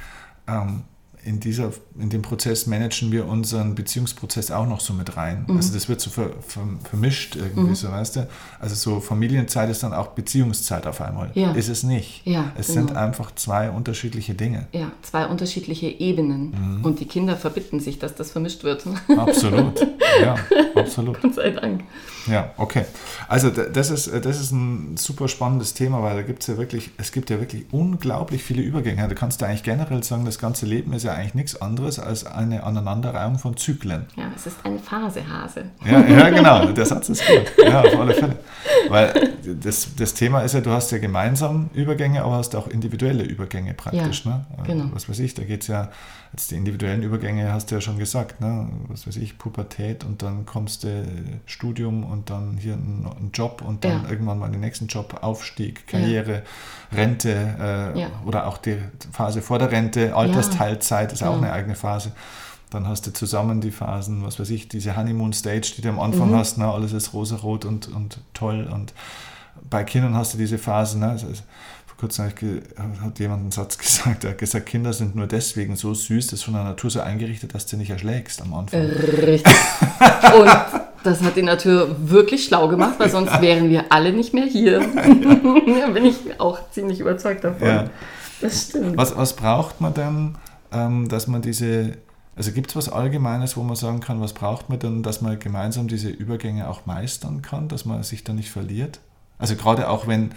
ähm, in, dieser, in dem Prozess managen wir unseren Beziehungsprozess auch noch so mit rein. Mhm. Also das wird so ver, ver, vermischt irgendwie, mhm. so weißt du. Also so Familienzeit ist dann auch Beziehungszeit auf einmal. Ja. Ist es nicht. Ja, es genau. sind einfach zwei unterschiedliche Dinge. Ja, zwei unterschiedliche Ebenen. Mhm. Und die Kinder verbitten sich, dass das vermischt wird. Absolut. Ja, absolut. Gott sei Dank. Ja, okay. Also das ist, das ist ein super spannendes Thema, weil da gibt es ja wirklich, es gibt ja wirklich unglaublich viele Übergänge. Du kannst ja eigentlich generell sagen, das ganze Leben ist ja ja eigentlich nichts anderes als eine Aneinanderreihung von Zyklen. Ja, es ist eine Phase, Hase. Ja, ja genau, der Satz ist gut. Ja, auf alle Fälle. Weil das, das Thema ist ja, du hast ja gemeinsam Übergänge, aber hast auch individuelle Übergänge praktisch. Ja, ne? Genau. Was weiß ich, da geht es ja, jetzt die individuellen Übergänge hast du ja schon gesagt, ne? was weiß ich, Pubertät und dann kommst du Studium und dann hier ein, Job und dann ja. irgendwann mal den nächsten Job, Aufstieg, Karriere, ja. Rente äh, oder auch die Phase vor der Rente, Altersteilzeit ist auch eine eigene Phase. Dann hast du zusammen die Phasen, was weiß ich, diese Honeymoon Stage, die du am Anfang mhm. hast, ne? alles ist rosarot und, und toll. Und bei Kindern hast du diese Phasen. Ne? Kurzem hat jemand einen Satz gesagt, er hat gesagt, Kinder sind nur deswegen so süß, das ist von der Natur so eingerichtet, dass du nicht erschlägst am Anfang. Richtig. und das hat die Natur wirklich schlau gemacht, weil sonst wären wir alle nicht mehr hier. da bin ich auch ziemlich überzeugt davon. Ja. Das stimmt. Was, was braucht man denn, ähm, dass man diese also gibt es was Allgemeines, wo man sagen kann, was braucht man denn, dass man gemeinsam diese Übergänge auch meistern kann, dass man sich da nicht verliert? Also gerade auch wenn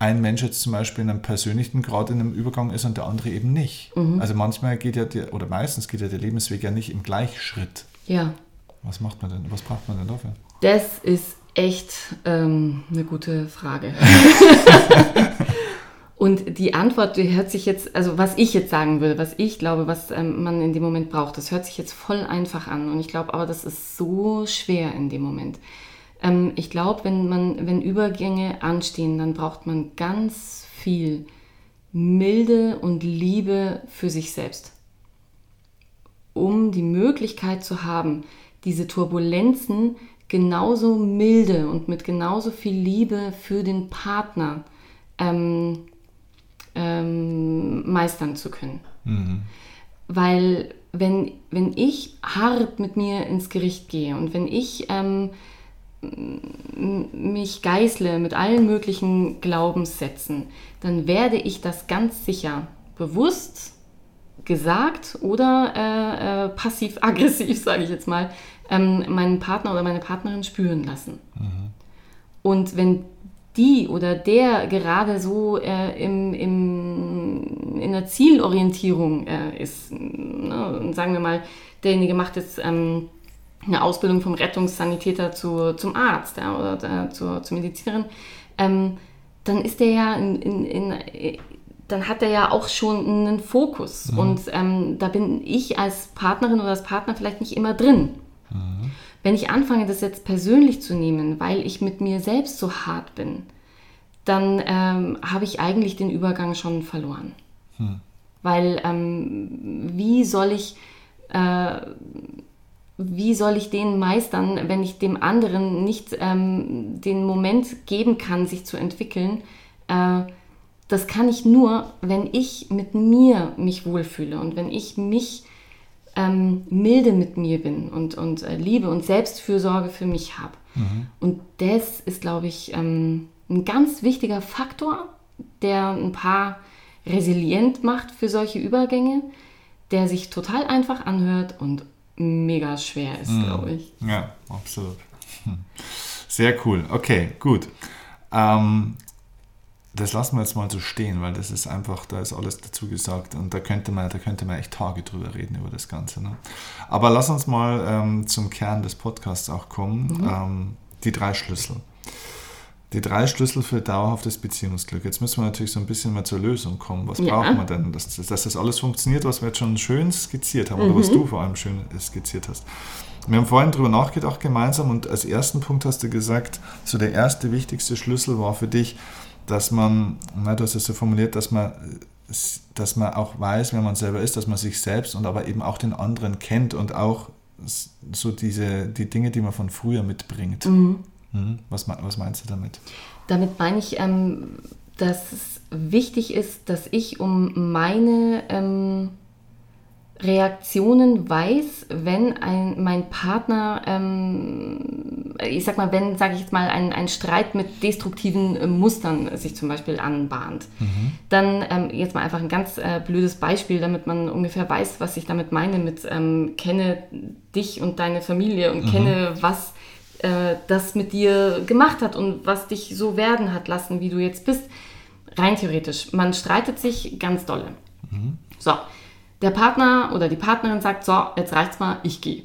ein Mensch jetzt zum Beispiel in einem persönlichen Grad in einem Übergang ist und der andere eben nicht. Mhm. Also manchmal geht ja der, oder meistens geht ja der Lebensweg ja nicht im Gleichschritt. Ja. Was macht man denn, was braucht man denn dafür? Das ist echt ähm, eine gute Frage. Und die Antwort, die hört sich jetzt, also was ich jetzt sagen will, was ich glaube, was ähm, man in dem Moment braucht, das hört sich jetzt voll einfach an. Und ich glaube aber, das ist so schwer in dem Moment. Ähm, ich glaube, wenn man, wenn Übergänge anstehen, dann braucht man ganz viel Milde und Liebe für sich selbst. Um die Möglichkeit zu haben, diese Turbulenzen genauso milde und mit genauso viel Liebe für den Partner ähm, ähm, meistern zu können. Mhm. Weil wenn, wenn ich hart mit mir ins Gericht gehe und wenn ich ähm, mich geißle mit allen möglichen Glaubenssätzen, dann werde ich das ganz sicher bewusst gesagt oder äh, äh, passiv-aggressiv, sage ich jetzt mal, ähm, meinen Partner oder meine Partnerin spüren lassen. Mhm. Und wenn die oder der gerade so äh, im, im, in der Zielorientierung äh, ist. Ne? Sagen wir mal, derjenige macht jetzt ähm, eine Ausbildung vom Rettungssanitäter zu, zum Arzt ja, oder äh, zur, zur Medizinerin, ähm, dann ist der ja in, in, in, dann hat er ja auch schon einen Fokus. Mhm. Und ähm, da bin ich als Partnerin oder als Partner vielleicht nicht immer drin. Mhm. Wenn ich anfange, das jetzt persönlich zu nehmen, weil ich mit mir selbst so hart bin, dann ähm, habe ich eigentlich den Übergang schon verloren. Hm. Weil ähm, wie soll ich äh, wie soll ich den meistern, wenn ich dem anderen nicht ähm, den Moment geben kann, sich zu entwickeln? Äh, das kann ich nur, wenn ich mit mir mich wohlfühle und wenn ich mich ähm, milde mit mir bin und, und äh, Liebe und Selbstfürsorge für mich habe. Mhm. Und das ist, glaube ich, ähm, ein ganz wichtiger Faktor, der ein paar resilient macht für solche Übergänge, der sich total einfach anhört und mega schwer ist, mhm. glaube ich. Ja, absolut. Hm. Sehr cool. Okay, gut. Ähm, das lassen wir jetzt mal so stehen, weil das ist einfach, da ist alles dazu gesagt und da könnte man, da könnte man echt Tage drüber reden über das Ganze. Ne? Aber lass uns mal ähm, zum Kern des Podcasts auch kommen. Mhm. Ähm, die drei Schlüssel. Die drei Schlüssel für dauerhaftes Beziehungsglück. Jetzt müssen wir natürlich so ein bisschen mal zur Lösung kommen. Was ja. braucht man denn, dass, dass, das alles funktioniert, was wir jetzt schon schön skizziert haben mhm. oder was mhm. du vor allem schön skizziert hast? Wir haben vorhin darüber nachgedacht gemeinsam und als ersten Punkt hast du gesagt, so der erste wichtigste Schlüssel war für dich, dass man, na, du hast es so formuliert, dass man, dass man auch weiß, wer man selber ist, dass man sich selbst und aber eben auch den anderen kennt und auch so diese, die Dinge, die man von früher mitbringt. Mhm. Mhm. Was, was meinst du damit? Damit meine ich, ähm, dass es wichtig ist, dass ich um meine ähm, Reaktionen weiß, wenn ein, mein Partner, ähm, ich sag mal, wenn, sage ich jetzt mal, ein, ein Streit mit destruktiven äh, Mustern sich zum Beispiel anbahnt, mhm. dann ähm, jetzt mal einfach ein ganz äh, blödes Beispiel, damit man ungefähr weiß, was ich damit meine, mit ähm, kenne dich und deine Familie und mhm. kenne, was äh, das mit dir gemacht hat und was dich so werden hat lassen, wie du jetzt bist. Rein theoretisch. Man streitet sich ganz dolle. Mhm. So. Der Partner oder die Partnerin sagt, so, jetzt reicht's mal, ich gehe.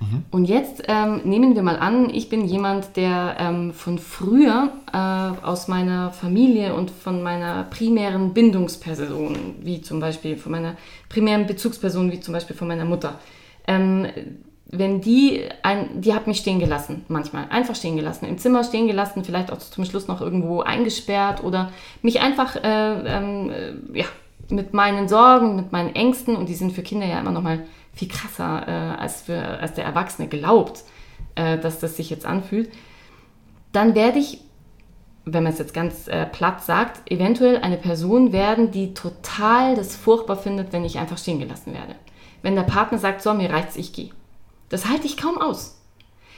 Mhm. Und jetzt ähm, nehmen wir mal an, ich bin jemand, der ähm, von früher äh, aus meiner Familie und von meiner primären Bindungsperson, wie zum Beispiel von meiner primären Bezugsperson, wie zum Beispiel von meiner Mutter, ähm, wenn die, ein, die hat mich stehen gelassen, manchmal, einfach stehen gelassen, im Zimmer stehen gelassen, vielleicht auch zum Schluss noch irgendwo eingesperrt oder mich einfach, äh, ähm, äh, ja, mit meinen Sorgen, mit meinen Ängsten, und die sind für Kinder ja immer noch mal viel krasser, äh, als, für, als der Erwachsene glaubt, äh, dass das sich jetzt anfühlt, dann werde ich, wenn man es jetzt ganz äh, platt sagt, eventuell eine Person werden, die total das furchtbar findet, wenn ich einfach stehen gelassen werde. Wenn der Partner sagt, so, mir reicht's, ich gehe. Das halte ich kaum aus.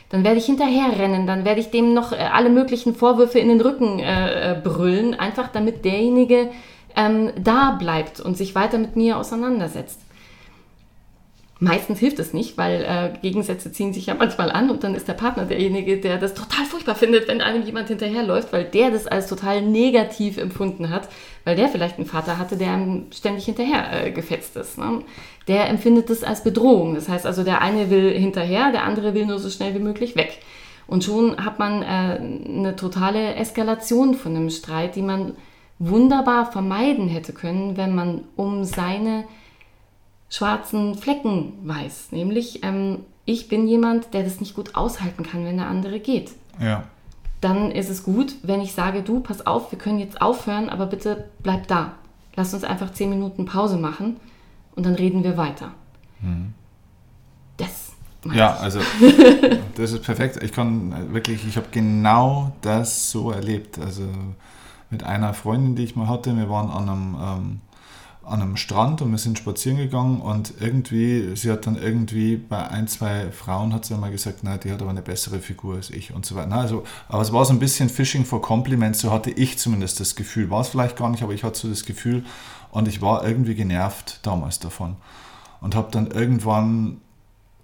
Dann werde ich hinterherrennen, dann werde ich dem noch äh, alle möglichen Vorwürfe in den Rücken äh, äh, brüllen, einfach damit derjenige ähm, da bleibt und sich weiter mit mir auseinandersetzt. Meistens hilft es nicht, weil äh, Gegensätze ziehen sich ja manchmal an und dann ist der Partner derjenige, der das total furchtbar findet, wenn einem jemand hinterherläuft, weil der das als total negativ empfunden hat, weil der vielleicht einen Vater hatte, der ihm ständig hinterher äh, gefetzt ist. Ne? Der empfindet das als Bedrohung. Das heißt also, der eine will hinterher, der andere will nur so schnell wie möglich weg. Und schon hat man äh, eine totale Eskalation von einem Streit, die man wunderbar vermeiden hätte können, wenn man um seine schwarzen Flecken weiß. Nämlich, ähm, ich bin jemand, der das nicht gut aushalten kann, wenn der andere geht. Ja. Dann ist es gut, wenn ich sage, du, pass auf, wir können jetzt aufhören, aber bitte bleib da. Lass uns einfach zehn Minuten Pause machen und dann reden wir weiter. Mhm. Das. Ja, also das ist perfekt. Ich kann wirklich, ich habe genau das so erlebt. Also mit einer Freundin, die ich mal hatte, wir waren an einem ähm, an einem Strand und wir sind spazieren gegangen und irgendwie, sie hat dann irgendwie bei ein, zwei Frauen hat sie mal gesagt, nein, die hat aber eine bessere Figur als ich und so weiter. Also, aber es war so ein bisschen Fishing for Compliments, so hatte ich zumindest das Gefühl. War es vielleicht gar nicht, aber ich hatte so das Gefühl und ich war irgendwie genervt damals davon. Und habe dann irgendwann,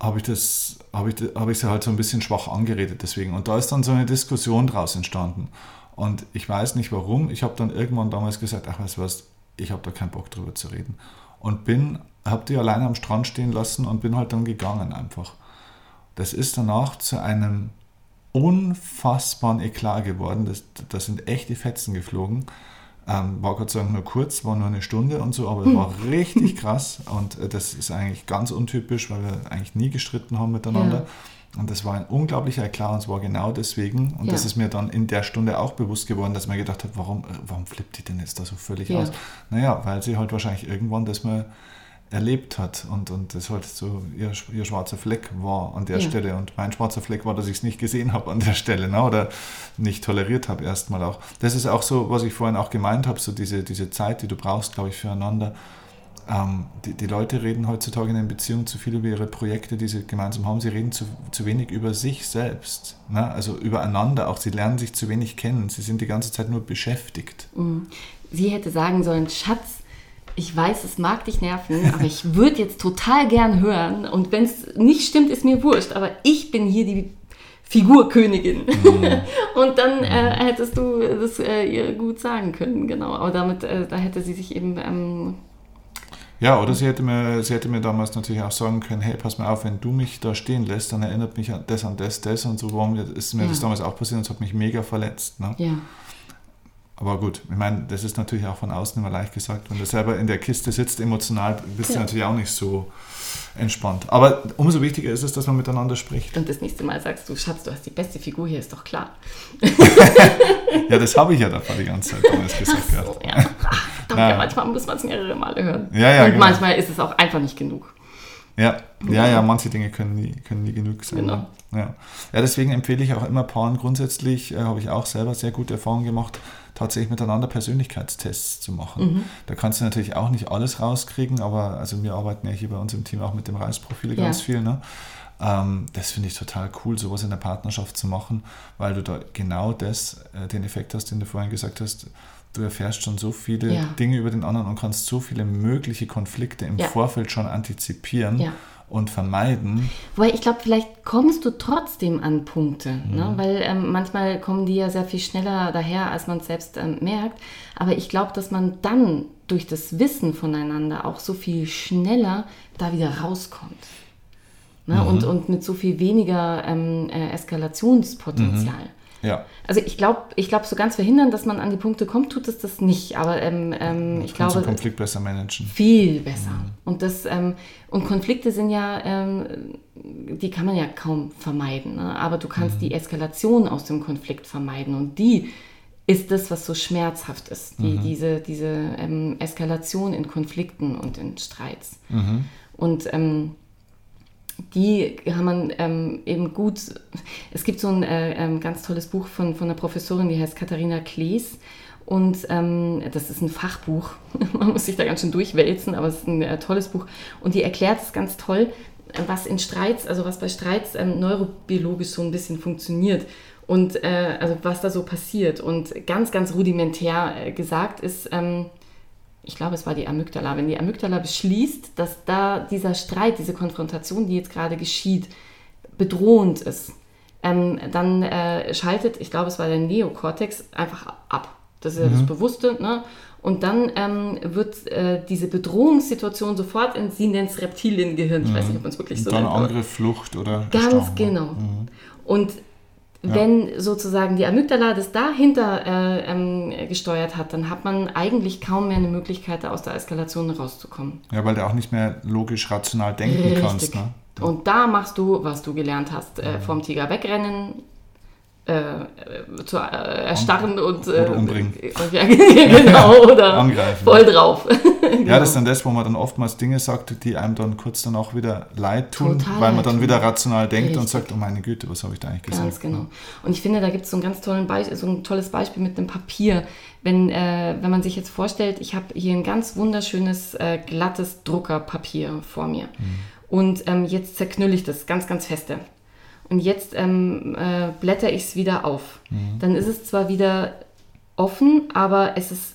habe ich das, habe ich, habe ich sie halt so ein bisschen schwach angeredet deswegen. Und da ist dann so eine Diskussion draus entstanden. Und ich weiß nicht warum. Ich habe dann irgendwann damals gesagt, ach, du was, ich habe da keinen Bock drüber zu reden. Und bin, habe die alleine am Strand stehen lassen und bin halt dann gegangen einfach. Das ist danach zu einem unfassbaren Eklat geworden. Das, das sind echte Fetzen geflogen. Ähm, war Gott sei Dank nur kurz, war nur eine Stunde und so, aber es war richtig krass und äh, das ist eigentlich ganz untypisch, weil wir eigentlich nie gestritten haben miteinander. Ja. Und das war ein unglaublicher Eklat und zwar genau deswegen. Und ja. das ist mir dann in der Stunde auch bewusst geworden, dass man gedacht hat, warum, äh, warum flippt die denn jetzt da so völlig ja. aus? Naja, weil sie halt wahrscheinlich irgendwann das mal erlebt hat und, und das halt so ihr, ihr schwarzer Fleck war an der ja. Stelle. Und mein schwarzer Fleck war, dass ich es nicht gesehen habe an der Stelle ne? oder nicht toleriert habe erstmal auch. Das ist auch so, was ich vorhin auch gemeint habe, so diese, diese Zeit, die du brauchst, glaube ich, füreinander ähm, die, die, Leute reden heutzutage in den Beziehungen zu viel über ihre Projekte, die sie gemeinsam haben. Sie reden zu, zu wenig über sich selbst, ne? also übereinander auch. Sie lernen sich zu wenig kennen. Sie sind die ganze Zeit nur beschäftigt. Mhm. Sie hätte sagen sollen, Schatz, ich weiß, es mag dich nerven, aber ich würde jetzt total gern hören. Und wenn es nicht stimmt, ist mir wurscht. Aber ich bin hier die Figurkönigin. Mhm. und dann äh, mhm. hättest du das äh, ihr gut sagen können, genau. Aber damit, äh, da hätte sie sich eben ähm, ja, oder sie hätte, mir, sie hätte mir damals natürlich auch sagen können, hey, pass mal auf, wenn du mich da stehen lässt, dann erinnert mich an das, an das, das und so. Warum ist mir ja. das damals auch passiert und es hat mich mega verletzt. Ne? Ja. Aber gut, ich meine, das ist natürlich auch von außen immer leicht gesagt. Wenn du selber in der Kiste sitzt, emotional, bist ja. du natürlich auch nicht so entspannt. Aber umso wichtiger ist es, dass man miteinander spricht. Und das nächste Mal sagst du, Schatz, du hast die beste Figur hier, ist doch klar. ja, das habe ich ja davor die ganze Zeit damals gesagt. So, ja. Ach, danke, manchmal muss man es mehrere Male hören. Ja, ja, Und genau. manchmal ist es auch einfach nicht genug. Ja, ja, ja, manche Dinge können nie, können nie genug sein. Genau. Ja. ja, deswegen empfehle ich auch immer Paaren grundsätzlich, äh, habe ich auch selber sehr gute Erfahrungen gemacht, tatsächlich miteinander Persönlichkeitstests zu machen. Mhm. Da kannst du natürlich auch nicht alles rauskriegen, aber also wir arbeiten ja hier bei uns im Team auch mit dem Reisprofil ja. ganz viel. Ne? Ähm, das finde ich total cool, sowas in der Partnerschaft zu machen, weil du da genau das, äh, den Effekt hast, den du vorhin gesagt hast, du erfährst schon so viele ja. Dinge über den anderen und kannst so viele mögliche Konflikte im ja. Vorfeld schon antizipieren. Ja. und vermeiden. Wobei ich glaube, vielleicht kommst du trotzdem an Punkte, ne? mhm. ne? weil ähm, manchmal kommen die ja sehr viel schneller daher, als man es selbst ähm, merkt. Aber ich glaube, dass man dann durch das Wissen voneinander auch so viel schneller da wieder rauskommt. Ne? Mhm. Und, und mit so viel weniger ähm, äh, Eskalationspotenzial. Mhm. Ja. Also ich glaube, ich glaube, so ganz verhindern, dass man an die Punkte kommt, tut es das nicht. Aber ähm, ähm, ich glaube. Den Konflikt besser managen. Viel besser. Mhm. Und das ähm, und Konflikte sind ja, ähm, die kann man ja kaum vermeiden. Ne? Aber du kannst mhm. die Eskalation aus dem Konflikt vermeiden. Und die ist das, was so schmerzhaft ist. Die, mhm. Diese, diese ähm, Eskalation in Konflikten und in Streits. Mhm. Und ähm, die kann man ähm, eben gut. Es gibt so ein äh, ähm, ganz tolles Buch von, von einer Professorin, die heißt Katharina Klees. Und ähm, das ist ein Fachbuch. man muss sich da ganz schön durchwälzen, aber es ist ein äh, tolles Buch. Und die erklärt es ganz toll, was in Streits, also was bei Streits ähm, neurobiologisch so ein bisschen funktioniert und äh, also was da so passiert. Und ganz, ganz rudimentär äh, gesagt ist, ähm, ich glaube, es war die Amygdala, wenn die Amygdala beschließt, dass da dieser Streit, diese Konfrontation, die jetzt gerade geschieht, bedrohend ist, ähm, dann äh, schaltet, ich glaube, es war der Neokortex, einfach ab. Das ist ja mhm. das Bewusste. Ne? Und dann ähm, wird äh, diese Bedrohungssituation sofort in, sie nennt es Reptiliengehirn, ich mhm. weiß nicht, ob man es wirklich so nennt. Dann Angriff, Flucht oder Ganz Stauung. genau. Mhm. Und wenn sozusagen die Amygdala das dahinter äh, ähm, gesteuert hat, dann hat man eigentlich kaum mehr eine Möglichkeit, aus der Eskalation rauszukommen. Ja, weil du auch nicht mehr logisch rational denken Richtig. kannst. Ne? Und da machst du, was du gelernt hast, äh, vom Tiger wegrennen, äh, zu äh, erstarren und, äh, oder umbringen. Ja, genau, oder angreifen. Voll drauf. Genau. Ja, das ist dann das, wo man dann oftmals Dinge sagt, die einem dann kurz dann auch wieder leid tun, Total weil man dann tun. wieder rational denkt Richtig. und sagt, oh meine Güte, was habe ich da eigentlich gesagt? Ganz genau. Und ich finde, da gibt es so ein ganz tollen Be so ein tolles Beispiel mit dem Papier. Wenn, äh, wenn man sich jetzt vorstellt, ich habe hier ein ganz wunderschönes, äh, glattes Druckerpapier vor mir. Mhm. Und ähm, jetzt zerknülle ich das ganz, ganz feste und jetzt ähm, äh, blätter ich es wieder auf. Mhm. Dann ist es zwar wieder offen, aber es ist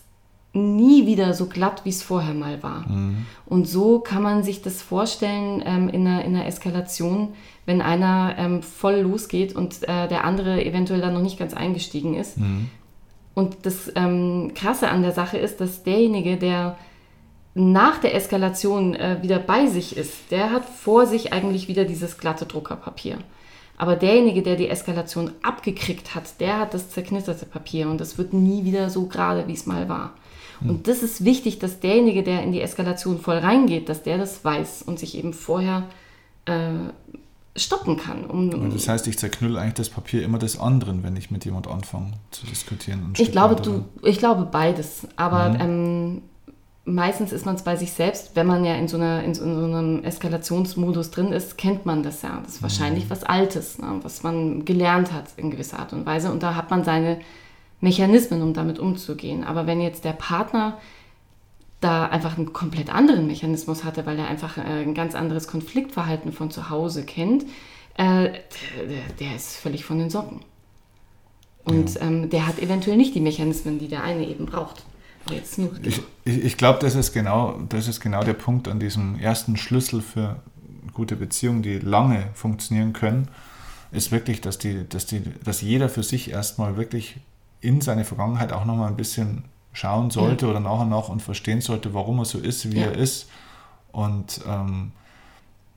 nie wieder so glatt, wie es vorher mal war. Mhm. Und so kann man sich das vorstellen ähm, in, einer, in einer Eskalation, wenn einer ähm, voll losgeht und äh, der andere eventuell dann noch nicht ganz eingestiegen ist. Mhm. Und das ähm, Krasse an der Sache ist, dass derjenige, der nach der Eskalation äh, wieder bei sich ist, der hat vor sich eigentlich wieder dieses glatte Druckerpapier. Aber derjenige, der die Eskalation abgekriegt hat, der hat das zerknitterte Papier und das wird nie wieder so gerade, wie es mal war. Hm. Und das ist wichtig, dass derjenige, der in die Eskalation voll reingeht, dass der das weiß und sich eben vorher äh, stoppen kann. Um, das heißt, ich zerknülle eigentlich das Papier immer des anderen, wenn ich mit jemand anfange zu diskutieren. ich glaube, du, ich glaube beides. Aber mhm. ähm, meistens ist man es bei sich selbst, wenn man ja in so, einer, in so, einem Eskalationsmodus drin ist, kennt man das ja. Das ist wahrscheinlich mhm. was Altes, ne, was man gelernt hat in gewisser Art und Weise. Und da hat man seine Mechanismen, um damit umzugehen. Aber wenn jetzt der Partner da einfach einen komplett anderen Mechanismus hatte, weil er einfach äh, ein ganz anderes Konfliktverhalten von zu Hause kennt, äh, der, der, ist völlig von den Socken. Und ja. ähm, der hat eventuell nicht die Mechanismen, die der eine eben braucht. Jetzt nur, Ich, ich, ich glaube, das, ist genau, das ist genau der Punkt an diesem ersten Schlüssel für gute Beziehungen, die lange funktionieren können, ist wirklich, dass, die, dass, die, dass jeder für sich erstmal wirklich in seine Vergangenheit auch nochmal ein bisschen schauen sollte ja. oder nachher noch und verstehen sollte, warum er so ist, wie ja. er ist. Und ähm,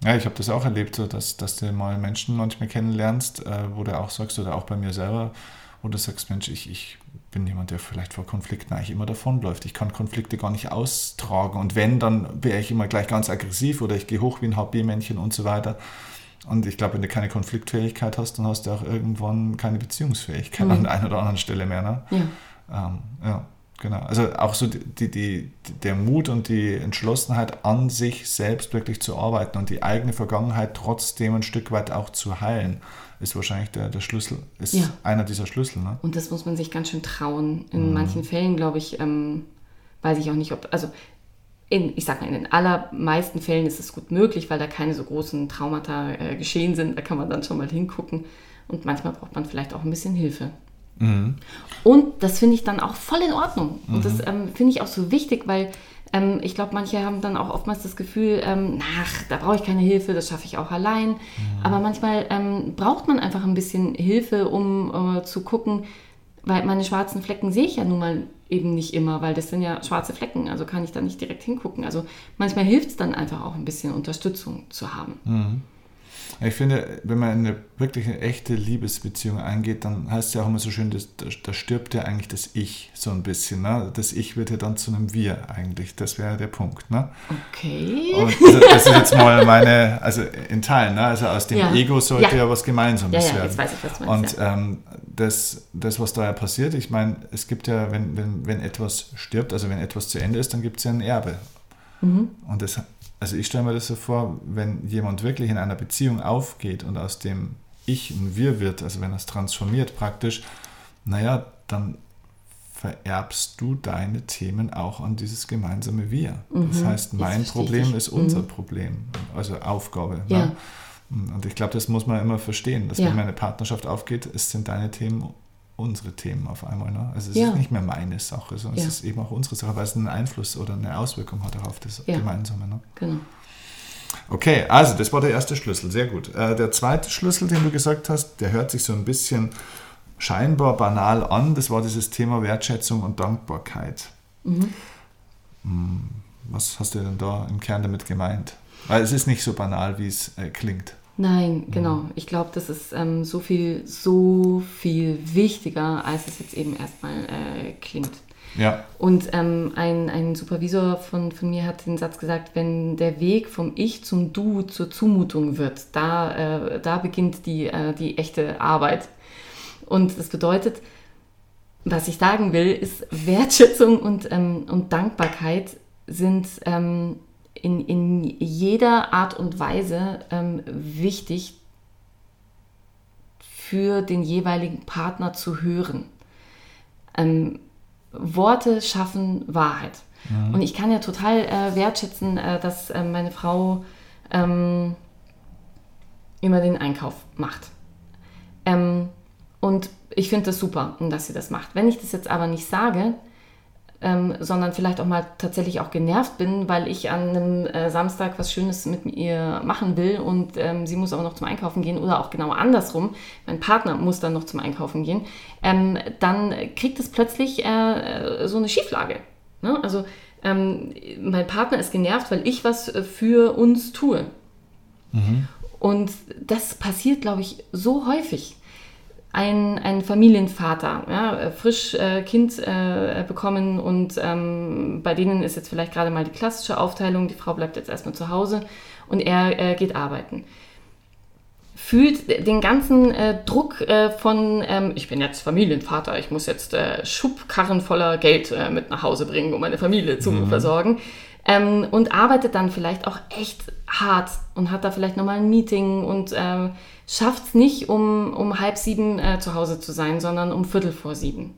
ja, ich habe das auch erlebt, so dass, dass du mal Menschen manchmal kennenlernst, äh, wo du auch sagst, oder auch bei mir selber, wo du sagst, Mensch, ich, ich bin jemand, der vielleicht vor Konflikten eigentlich immer davonläuft. Ich kann Konflikte gar nicht austragen. Und wenn, dann wäre ich immer gleich ganz aggressiv oder ich gehe hoch wie ein HB-Männchen und so weiter. Und ich glaube, wenn du keine Konfliktfähigkeit hast, dann hast du auch irgendwann keine Beziehungsfähigkeit mhm. an der einen oder anderen Stelle mehr. Ne? Ja. Ähm, ja, genau. Also auch so die, die, der Mut und die Entschlossenheit an sich selbst wirklich zu arbeiten und die eigene Vergangenheit trotzdem ein Stück weit auch zu heilen ist wahrscheinlich der, der Schlüssel, ist ja. einer dieser Schlüssel. Ne? Und das muss man sich ganz schön trauen. In mhm. manchen Fällen, glaube ich, ähm, weiß ich auch nicht, ob, also in, ich sag mal, in den allermeisten Fällen ist es gut möglich, weil da keine so großen Traumata äh, geschehen sind. Da kann man dann schon mal hingucken. Und manchmal braucht man vielleicht auch ein bisschen Hilfe. Mhm. Und das finde ich dann auch voll in Ordnung. Und das mhm. ähm, finde ich auch so wichtig, weil Ähm, ich glaube, manche haben dann auch oftmals das Gefühl, ähm, ach, da brauche ich keine Hilfe, das schaffe ich auch allein. Mhm. Aber manchmal ähm, braucht man einfach ein bisschen Hilfe, um äh, zu gucken, weil meine schwarzen Flecken sehe ich ja nun mal eben nicht immer, weil das sind ja schwarze Flecken, also kann ich da nicht direkt hingucken. Also manchmal hilft es dann einfach auch ein bisschen Unterstützung zu haben. Mhm. Ich finde, wenn man eine wirklich eine echte Liebesbeziehung eingeht, dann heißt es ja auch immer so schön, dass, da stirbt ja eigentlich das Ich so ein bisschen. Ne? Das Ich wird ja dann zu einem Wir eigentlich. Das wäre der Punkt. Ne? Okay. Und das ist jetzt mal meine, also in Teilen, ne? also aus dem ja. Ego sollte ja. ja was Gemeinsames ja, ja, werden. Jetzt weiß ich, was du meinst, Und ähm, das, das, was da ja passiert, ich meine, es gibt ja, wenn, wenn, wenn etwas stirbt, also wenn etwas zu Ende ist, dann gibt es ja ein Erbe. Mhm. Und das also ich stelle mir das so vor, wenn jemand wirklich in einer Beziehung aufgeht und aus dem Ich ein Wir wird, also wenn es transformiert praktisch, naja, dann vererbst du deine Themen auch an dieses gemeinsame Wir. Mhm, das heißt, mein Problem ist unser mhm. Problem, also Aufgabe. Ja. Ne? Und ich glaube, das muss man immer verstehen, dass ja. wenn meine Partnerschaft aufgeht, es sind deine Themen unsere Themen auf einmal. Ne? Also es ja. ist nicht mehr meine Sache, sondern ja. es ist eben auch unsere Sache, weil es einen Einfluss oder eine Auswirkung hat auf das ja. Gemeinsame. Ne? Genau. Okay, also das war der erste Schlüssel, sehr gut. Äh, der zweite Schlüssel, den du gesagt hast, der hört sich so ein bisschen scheinbar banal an, das war dieses Thema Wertschätzung und Dankbarkeit. Mhm. Hm, was hast du denn da im Kern damit gemeint? Weil es ist nicht so banal, wie es äh, klingt. Nein, mhm. genau. Ich glaube, das ist ähm, so viel, so viel wichtiger, als es jetzt eben erstmal äh, klingt. Ja. Und ähm, ein, ein Supervisor von, von mir hat den Satz gesagt, wenn der Weg vom Ich zum Du zur Zumutung wird, da, äh, da beginnt die, äh, die echte Arbeit. Und das bedeutet, was ich sagen will, ist Wertschätzung und, ähm, und Dankbarkeit sind ähm, in, in jeder Art und Weise ähm, wichtig für den jeweiligen Partner zu hören. Ähm, Worte schaffen Wahrheit. Mhm. Und ich kann ja total äh, wertschätzen, äh, dass äh, meine Frau ähm, immer den Einkauf macht. Ähm, und ich finde das super, dass sie das macht. Wenn ich das jetzt aber nicht sage, ähm, sondern vielleicht auch mal tatsächlich auch genervt bin, weil ich an einem äh, Samstag was Schönes mit ihr machen will und ähm, sie muss aber noch zum Einkaufen gehen oder auch genau andersrum, mein Partner muss dann noch zum Einkaufen gehen, ähm, dann kriegt es plötzlich äh, so eine Schieflage. Ne? Also ähm, mein Partner ist genervt, weil ich was äh, für uns tue. Mhm. Und das passiert, glaube ich, so häufig ein, ein Familienvater, ja, frisch äh, Kind äh, bekommen und ähm, bei denen ist jetzt vielleicht gerade mal die klassische Aufteilung, die Frau bleibt jetzt erstmal zu Hause und er äh, geht arbeiten. Fühlt den ganzen äh, Druck äh, von, ähm, ich bin jetzt Familienvater, ich muss jetzt äh, Schubkarren voller Geld mit nach Hause bringen, um meine Familie zu mhm. versorgen. Ähm, und arbeitet dann vielleicht auch echt hart und hat da vielleicht nochmal ein Meeting und ähm, schafft es nicht, um, um halb sieben äh, zu Hause zu sein, sondern um Viertel vor sieben.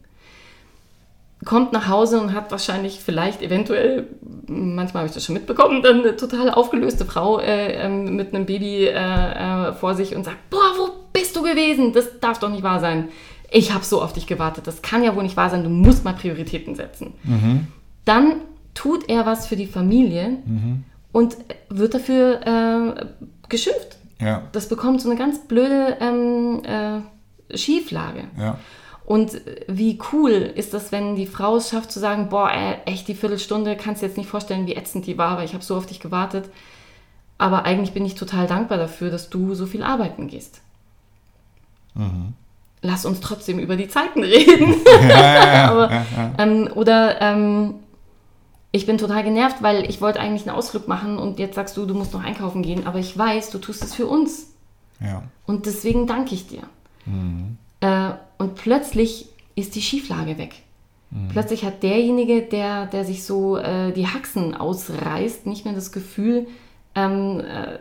Kommt nach Hause und hat wahrscheinlich vielleicht eventuell, manchmal habe ich das schon mitbekommen, dann eine total aufgelöste Frau äh, ähm, mit einem Baby äh, äh, vor sich und sagt, boah, wo bist du gewesen? Das darf doch nicht wahr sein. Ich habe so auf dich gewartet. Das kann ja wohl nicht wahr sein. Du musst mal Prioritäten setzen. Mhm. Dann tut er was für die Familie mhm. und wird dafür äh, geschimpft. Ja. Das bekommt so eine ganz blöde ähm, äh, Schieflage. Ja. Und wie cool ist das, wenn die Frau es schafft zu sagen, boah, ey, echt die Viertelstunde, kannst du jetzt nicht vorstellen, wie ätzend die war, weil ich habe so auf dich gewartet. Aber eigentlich bin ich total dankbar dafür, dass du so viel arbeiten gehst. Mhm. Lass uns trotzdem über die Zeiten reden. Ja, Aber, ähm, oder ähm, ich bin total genervt, weil ich wollte eigentlich einen Ausflug machen und jetzt sagst du, du musst noch einkaufen gehen, aber ich weiß, du tust es für uns. Ja. Und deswegen danke ich dir. Mhm. Äh, und plötzlich ist die Schieflage weg. Mhm. Plötzlich hat derjenige, der, der sich so äh, die Haxen ausreißt, nicht mehr das Gefühl, ähm, äh,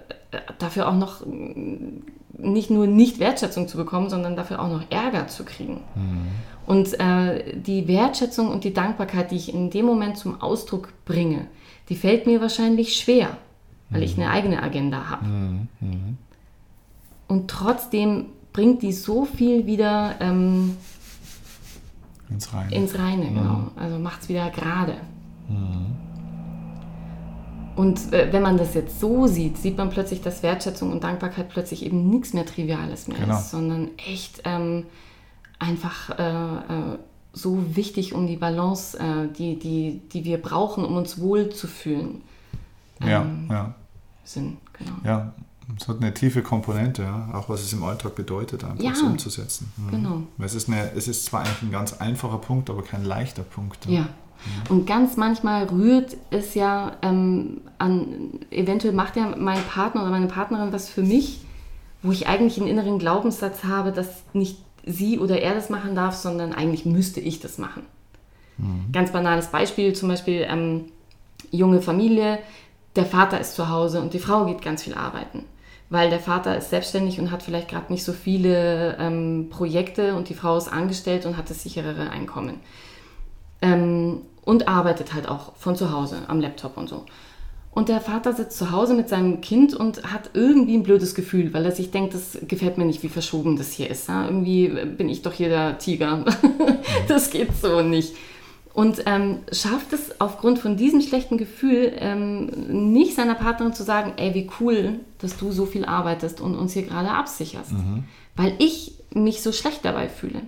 dafür auch noch nicht nur nicht Wertschätzung zu bekommen, sondern dafür auch noch Ärger zu kriegen. Mhm. Und äh, die Wertschätzung und die Dankbarkeit, die ich in dem Moment zum Ausdruck bringe, die fällt mir wahrscheinlich schwer, weil mhm. ich eine eigene Agenda habe. Mhm. mhm. Und trotzdem bringt die so viel wieder ähm, ins Reine. Ins Reine, genau. Mhm. Also macht es wieder gerade. Mhm. Und äh, wenn man das jetzt so sieht, sieht man plötzlich, dass Wertschätzung und Dankbarkeit plötzlich eben nichts mehr Triviales mehr Genau. ist, sondern echt ähm, einfach äh, äh, so wichtig, um die Balance, äh, die, die, die wir brauchen, um uns wohl zu fühlen, Ja, Ähm, ja, sind. Genau. ja. Es hat eine tiefe Komponente, ja. auch was es im Alltag bedeutet, einfach Ja. so umzusetzen. Mhm. Genau. Weil Es ist, eine, es ist zwar eigentlich ein ganz einfacher Punkt, aber kein leichter Punkt. Ja. Und ganz manchmal rührt es ja ähm, an, eventuell macht ja mein Partner oder meine Partnerin was für mich, wo ich eigentlich einen inneren Glaubenssatz habe, dass nicht sie oder er das machen darf, sondern eigentlich müsste ich das machen. Ganz banales Beispiel, zum Beispiel ähm, junge Familie, der Vater ist zu Hause und die Frau geht ganz viel arbeiten. Weil der Vater ist selbstständig und hat vielleicht gerade nicht so viele ähm, Projekte und die Frau ist angestellt und hat das sicherere Einkommen. Ähm, und arbeitet halt auch von zu Hause am Laptop und so. Und der Vater sitzt zu Hause mit seinem Kind und hat irgendwie ein blödes Gefühl, weil er sich denkt, das gefällt mir nicht, wie verschoben das hier ist. Ja? Irgendwie bin ich doch hier der Tiger. das geht so nicht. Und ähm, schafft es aufgrund von diesem schlechten Gefühl ähm, nicht seiner Partnerin zu sagen, ey, wie cool, dass du so viel arbeitest und uns hier gerade absicherst. Weil ich mich so schlecht dabei fühle.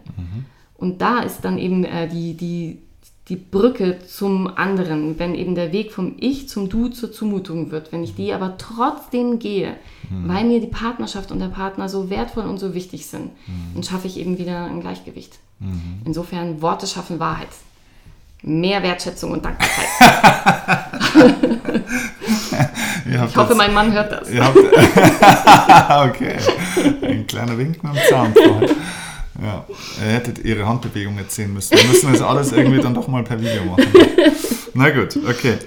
Und da ist dann eben äh, die, die, die Brücke zum anderen, wenn eben der Weg vom Ich zum Du zur Zumutung wird, wenn ich die aber trotzdem gehe, weil mir die Partnerschaft und der Partner so wertvoll und so wichtig sind, dann schaffe ich eben wieder ein Gleichgewicht. Insofern, Worte schaffen Wahrheit. Mehr Wertschätzung und Dankbarkeit. Ich hoffe, jetzt- mein Mann hört das. Habt, okay, ein kleiner Wink mit dem Zaunfall. Ja, ihr hättet ihre Handbewegung jetzt sehen müssen. Wir müssen das alles irgendwie dann doch mal per Video machen. Na gut, okay.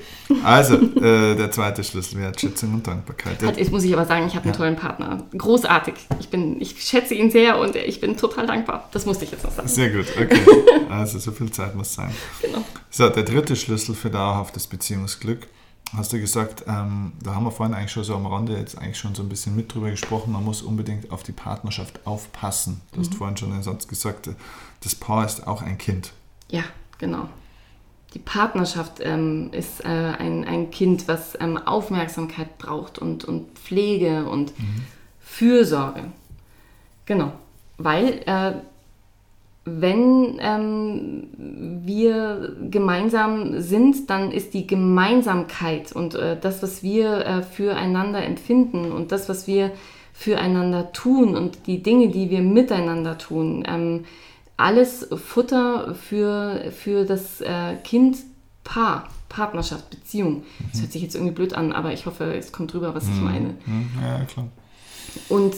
Also, äh, der zweite Schlüssel, Wertschätzung und Dankbarkeit. Halt, Jetzt muss ich aber sagen, ich habe einen tollen Partner. Großartig. Ich, bin, ich schätze ihn sehr und ich bin total dankbar. Das musste ich jetzt noch sagen. Sehr gut, okay. Also, so viel Zeit muss sein. Genau. So, der dritte Schlüssel für dauerhaftes Beziehungsglück. Hast du gesagt, ähm, da haben wir vorhin eigentlich schon so am Rande jetzt eigentlich schon so ein bisschen mit drüber gesprochen, man muss unbedingt auf die Partnerschaft aufpassen. Du hast vorhin schon den Satz gesagt, das Paar ist auch ein Kind. Ja, genau. Die Partnerschaft ähm, ist äh, ein, ein Kind, was ähm, Aufmerksamkeit braucht und, und Pflege und Fürsorge. Genau. Weil äh, wenn ähm, wir gemeinsam sind, dann ist die Gemeinsamkeit und äh, das, was wir äh, füreinander empfinden und das, was wir füreinander tun und die Dinge, die wir miteinander tun, ähm, alles Futter für, für das äh, Kind Paar, Partnerschaft, Beziehung. Das hört sich jetzt irgendwie blöd an, aber ich hoffe, es kommt rüber, was ich meine. Hm, Ja, klar. Und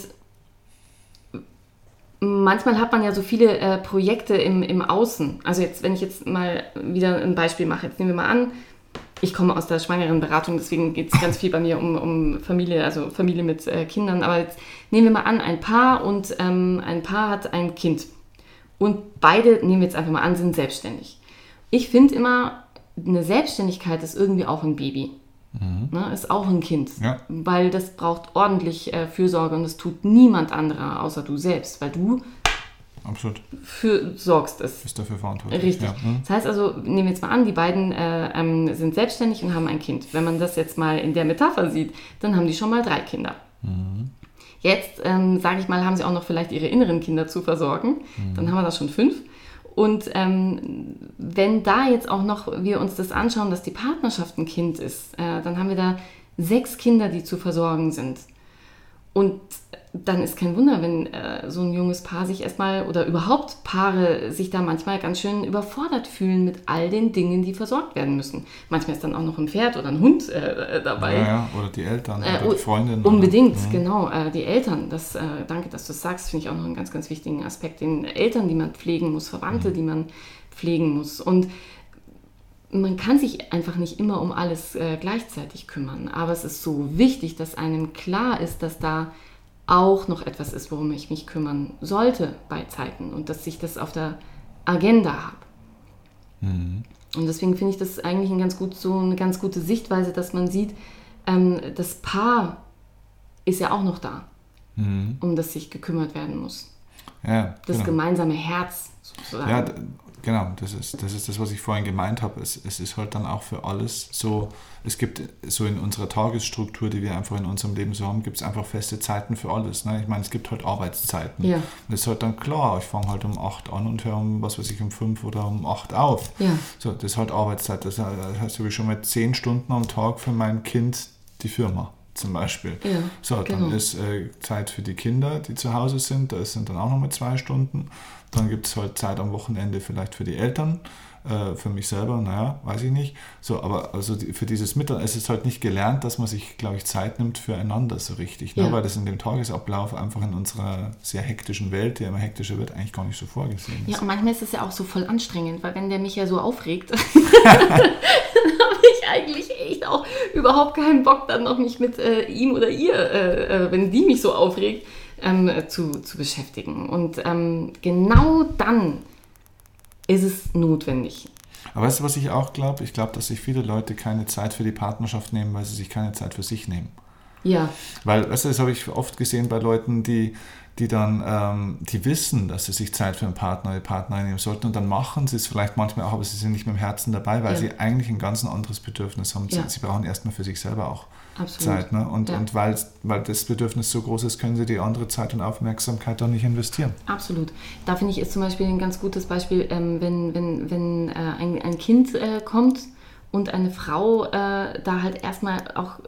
manchmal hat man ja so viele äh, Projekte im, im Außen. Also jetzt, wenn ich jetzt mal wieder ein Beispiel mache, jetzt nehmen wir mal an, ich komme aus der schwangeren Beratung, deswegen geht es ganz viel bei mir um, um Familie, also Familie mit äh, Kindern. Aber jetzt nehmen wir mal an, ein Paar und ähm, ein Paar hat ein Kind. Und beide, nehmen wir jetzt einfach mal an, sind selbstständig. Ich finde immer, eine Selbstständigkeit ist irgendwie auch ein Baby. Ne, ist auch ein Kind. Ja. Weil das braucht ordentlich äh, Fürsorge und das tut niemand anderer außer du selbst, weil du Absolut. für sorgst es. Bist dafür verantwortlich. Richtig. Ja. hm. Das heißt also, nehmen wir jetzt mal an, die beiden äh, ähm, sind selbstständig und haben ein Kind. Wenn man das jetzt mal in der Metapher sieht, dann haben die schon mal drei Kinder. Jetzt, ähm, sage ich mal, haben sie auch noch vielleicht ihre inneren Kinder zu versorgen. Dann haben wir da schon fünf. Und ähm, wenn da jetzt auch noch wir uns das anschauen, dass die Partnerschaft ein Kind ist, äh, dann haben wir da sechs Kinder, die zu versorgen sind. Und dann ist kein Wunder, wenn äh, so ein junges Paar sich erstmal oder überhaupt Paare sich da manchmal ganz schön überfordert fühlen mit all den Dingen, die versorgt werden müssen. Manchmal ist dann auch noch ein Pferd oder ein Hund äh, dabei. Ja, ja, oder die Eltern Äh, oder die Freundin. Unbedingt, oder, genau. Äh, die Eltern, das, äh, danke, dass du es sagst, finde ich auch noch einen ganz, ganz wichtigen Aspekt. Den Eltern, die man pflegen muss, Verwandte, die man pflegen muss. Und man kann sich einfach nicht immer um alles äh, gleichzeitig kümmern. Aber es ist so wichtig, dass einem klar ist, dass da auch noch etwas ist, worum ich mich kümmern sollte bei Zeiten und dass ich das auf der Agenda habe. Und deswegen finde ich das eigentlich ein ganz gut, so eine ganz gute Sichtweise, dass man sieht, ähm, das Paar ist ja auch noch da, Mhm. um das sich gekümmert werden muss. Ja, das genau. gemeinsame Herz sozusagen. Ja, genau, das ist, das ist das, was ich vorhin gemeint habe. Es, es ist halt dann auch für alles so, es gibt so in unserer Tagesstruktur, die wir einfach in unserem Leben so haben, gibt es einfach feste Zeiten für alles. Ne? Ich meine, es gibt halt Arbeitszeiten. Ja. Das ist halt dann klar, ich fange halt um 8 an und höre um, was weiß ich, um 5 oder um 8 auf. Ja. So, das ist halt Arbeitszeit. Das heißt, ich schon mal 10 Stunden am Tag für mein Kind die Firma zum Beispiel. Ja, so, dann genau. ist äh, Zeit für die Kinder, die zu Hause sind, da sind dann auch nochmal zwei Stunden. Dann gibt es halt Zeit am Wochenende vielleicht für die Eltern, äh, für mich selber, naja, weiß ich nicht. So, aber also die, für dieses Mittel, es ist halt nicht gelernt, dass man sich, glaube ich, Zeit nimmt füreinander so richtig, ne? ja. weil das in dem Tagesablauf einfach in unserer sehr hektischen Welt, die immer hektischer wird, eigentlich gar nicht so vorgesehen ist. Ja, und manchmal ist es ja auch so voll anstrengend, weil wenn der mich ja so aufregt, eigentlich echt auch überhaupt keinen Bock, dann noch mich mit äh, ihm oder ihr, äh, äh, wenn die mich so aufregt, ähm, zu, zu beschäftigen. Und ähm, genau dann ist es notwendig. Aber weißt du, was ich auch glaube? Ich glaube, dass sich viele Leute keine Zeit für die Partnerschaft nehmen, weil sie sich keine Zeit für sich nehmen. Ja. Weil, weißt du, das habe ich oft gesehen bei Leuten, die die dann, ähm, die wissen, dass sie sich Zeit für einen Partner oder Partnerin nehmen sollten und dann machen sie es vielleicht manchmal auch, aber sie sind nicht mit dem Herzen dabei, weil ja. sie eigentlich ein ganz anderes Bedürfnis haben. Ja. Sie, sie, brauchen erstmal für sich selber auch Absolut. Zeit. Ne? Und, ja. und weil, weil das Bedürfnis so groß ist, können sie die andere Zeit und Aufmerksamkeit dann nicht investieren. Absolut. Da finde ich ist zum Beispiel ein ganz gutes Beispiel, ähm, wenn, wenn, wenn äh, ein, ein Kind äh, kommt und eine Frau äh, da halt erstmal auch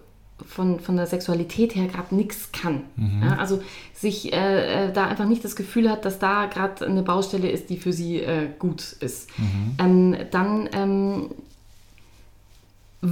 von, von der Sexualität her gerade nichts kann. Mhm. Ja, also sich äh, äh, da einfach nicht das Gefühl hat, dass da gerade eine Baustelle ist, die für sie äh, gut ist. Mhm. Ähm, dann ähm,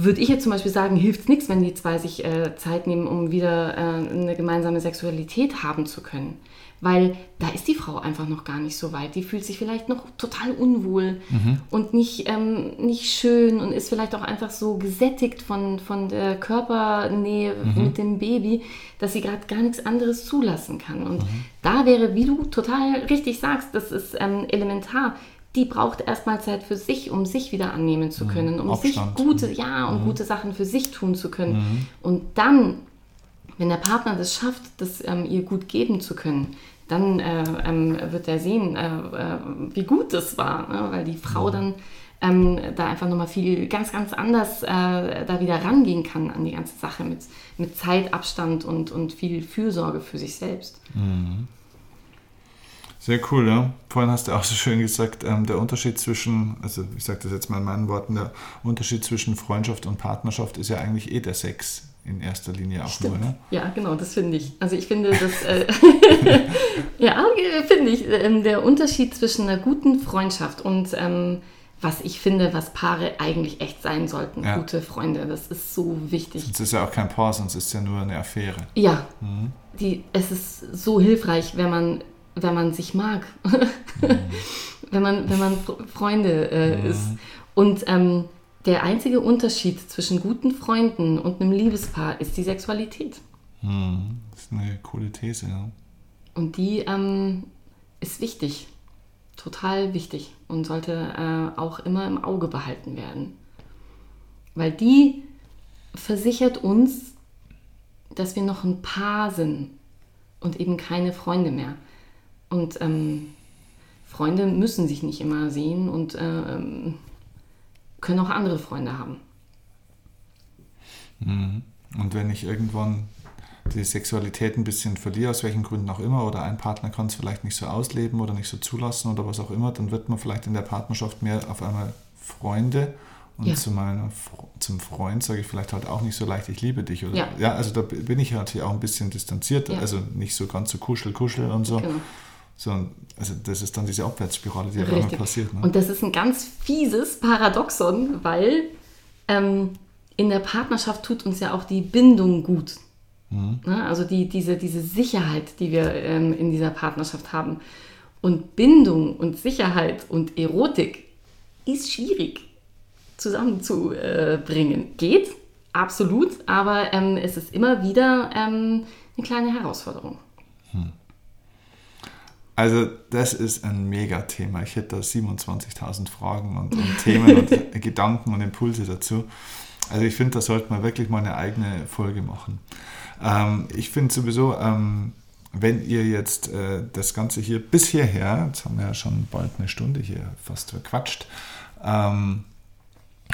würde ich jetzt zum Beispiel sagen, hilft es nichts, wenn die zwei sich äh, Zeit nehmen, um wieder äh, eine gemeinsame Sexualität haben zu können weil da ist die Frau einfach noch gar nicht so weit. Die fühlt sich vielleicht noch total unwohl mhm. und nicht, ähm, nicht schön und ist vielleicht auch einfach so gesättigt von, von der Körpernähe mhm. mit dem Baby, dass sie gerade gar nichts anderes zulassen kann. Und mhm. da wäre, wie du total richtig sagst, das ist ähm, elementar. Die braucht erstmal Zeit für sich, um sich wieder annehmen zu mhm. können, um Abstand. sich gute, ja, um mhm. gute Sachen für sich tun zu können. Mhm. Und dann wenn der Partner das schafft, das ähm, ihr gut geben zu können, dann äh, ähm, wird er sehen, äh, äh, wie gut das war, ne? weil die Frau dann ähm, da einfach nochmal viel ganz, ganz anders äh, da wieder rangehen kann an die ganze Sache mit, mit Zeitabstand und, und viel Fürsorge für sich selbst. Mhm. Sehr cool, ja. Vorhin hast du auch so schön gesagt, ähm, der Unterschied zwischen, also ich sage das jetzt mal in meinen Worten, der Unterschied zwischen Freundschaft und Partnerschaft ist ja eigentlich eh der Sex in erster Linie auch Stimmt. nur. Ne? Ja, genau, das finde ich. Also ich finde, dass, äh, ja, finde ich, äh, der Unterschied zwischen einer guten Freundschaft und ähm, was ich finde, was Paare eigentlich echt sein sollten, ja. gute Freunde, das ist so wichtig. Sonst ist ja auch kein Paar, sonst ist es ja nur eine Affäre. Ja, mhm. die, es ist so hilfreich, wenn man, wenn man sich mag, wenn, man, wenn man Freunde äh, mhm. ist. Und ähm, der einzige Unterschied zwischen guten Freunden und einem Liebespaar ist die Sexualität. Hm, das ist eine coole These, ja. Und die ähm, ist wichtig, total wichtig und sollte äh, auch immer im Auge behalten werden. Weil die versichert uns, dass wir noch ein Paar sind und eben keine Freunde mehr. Und ähm, Freunde müssen sich nicht immer sehen und äh, können auch andere Freunde haben. Mhm. Und wenn ich irgendwann die Sexualität ein bisschen verliere, aus welchen Gründen auch immer, oder ein Partner kann es vielleicht nicht so ausleben oder nicht so zulassen oder was auch immer, dann wird man vielleicht in der Partnerschaft mehr auf einmal Freunde und ja. zu meiner, zum Freund sage ich vielleicht halt auch nicht so leicht, ich liebe dich. Oder, ja. ja also da bin ich natürlich auch ein bisschen distanziert, ja. also nicht so ganz so kuschel, kuschel und so. Genau. So, also das ist dann diese Abwärtsspirale, die immer passiert. Ne? Und das ist ein ganz fieses Paradoxon, weil ähm, in der Partnerschaft tut uns ja auch die Bindung gut. Mhm. Ne? Also die, diese, diese Sicherheit, die wir ähm, in dieser Partnerschaft haben. Und Bindung und Sicherheit und Erotik ist schwierig zusammenzubringen. Geht, absolut, aber ähm, es ist immer wieder ähm, eine kleine Herausforderung. Also das ist ein Megathema. Ich hätte da 27.000 Fragen und, und Themen und Gedanken und Impulse dazu. Also ich finde, da sollte man wirklich mal eine eigene Folge machen. Ähm, ich finde sowieso, ähm, wenn ihr jetzt äh, das Ganze hier bis hierher, jetzt haben wir ja schon bald eine Stunde hier fast verquatscht, ähm,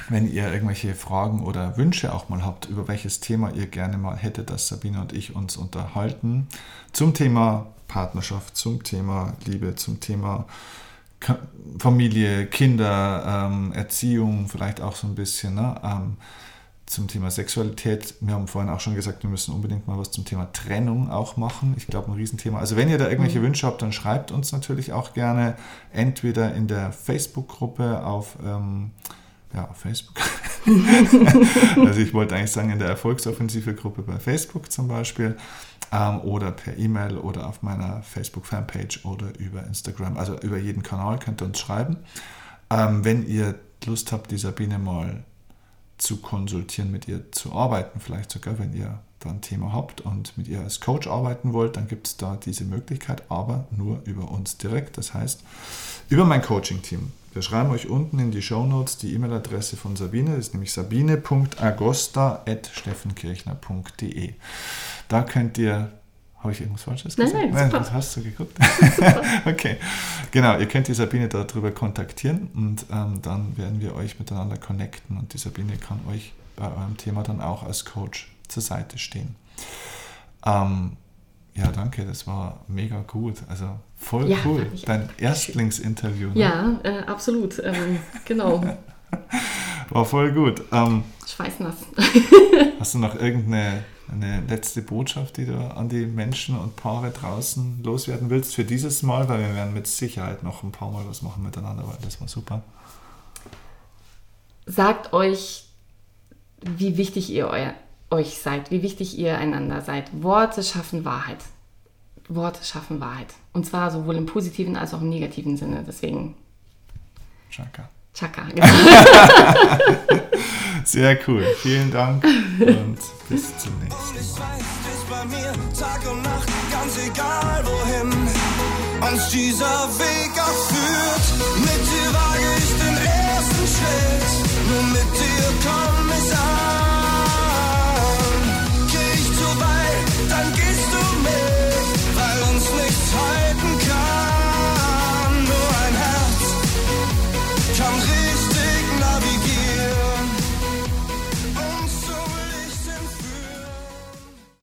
wenn ihr irgendwelche Fragen oder Wünsche auch mal habt, über welches Thema ihr gerne mal hättet, dass Sabine und ich uns unterhalten, zum Thema Partnerschaft, zum Thema Liebe, zum Thema Familie, Kinder, ähm, Erziehung, vielleicht auch so ein bisschen, ne? ähm, zum Thema Sexualität. Wir haben vorhin auch schon gesagt, wir müssen unbedingt mal was zum Thema Trennung auch machen. Ich glaube, ein Riesenthema. Also wenn ihr da irgendwelche mhm. Wünsche habt, dann schreibt uns natürlich auch gerne entweder in der Facebook-Gruppe auf ähm, ja, auf Facebook. also ich wollte eigentlich sagen, in der Erfolgsoffensive-Gruppe bei Facebook zum Beispiel ähm, oder per E-Mail oder auf meiner Facebook-Fanpage oder über Instagram. Also über jeden Kanal könnt ihr uns schreiben. Ähm, wenn ihr Lust habt, die Sabine mal zu konsultieren, mit ihr zu arbeiten, vielleicht sogar, wenn ihr da ein Thema habt und mit ihr als Coach arbeiten wollt, dann gibt es da diese Möglichkeit, aber nur über uns direkt. Das heißt, über mein Coaching-Team. Wir schreiben euch unten in die Show Notes die E-Mail-Adresse von Sabine, das ist nämlich sabine.agosta.steffenkirchner.de. Da könnt ihr habe ich irgendwas Falsches gesagt? Nein, nein, nein hast du geguckt? okay, genau. Ihr könnt die Sabine darüber kontaktieren und ähm, dann werden wir euch miteinander connecten und die Sabine kann euch bei eurem Thema dann auch als Coach zur Seite stehen. Ähm, ja, danke, das war mega gut. Also voll ja, cool. Dein Erstlingsinterview. Ne? Ja, äh, absolut. Ähm, genau. War voll gut. Ähm, Schweißnass. hast du noch irgendeine eine letzte Botschaft, die du an die Menschen und Paare draußen loswerden willst für dieses Mal? Weil wir werden mit Sicherheit noch ein paar Mal was machen miteinander, weil das war super. Sagt euch, wie wichtig ihr euer, euch seid, wie wichtig ihr einander seid. Worte schaffen Wahrheit. Worte schaffen Wahrheit. Und zwar sowohl im positiven als auch im negativen Sinne. Deswegen. Chaka. Chaka, genau. Sehr cool. Vielen Dank und bis zum nächsten Mal. bei mir Tag und Nacht, ganz egal wohin uns dieser Weg auch führt. Mit dir wage ich den ersten Schritt, nur mit dir komm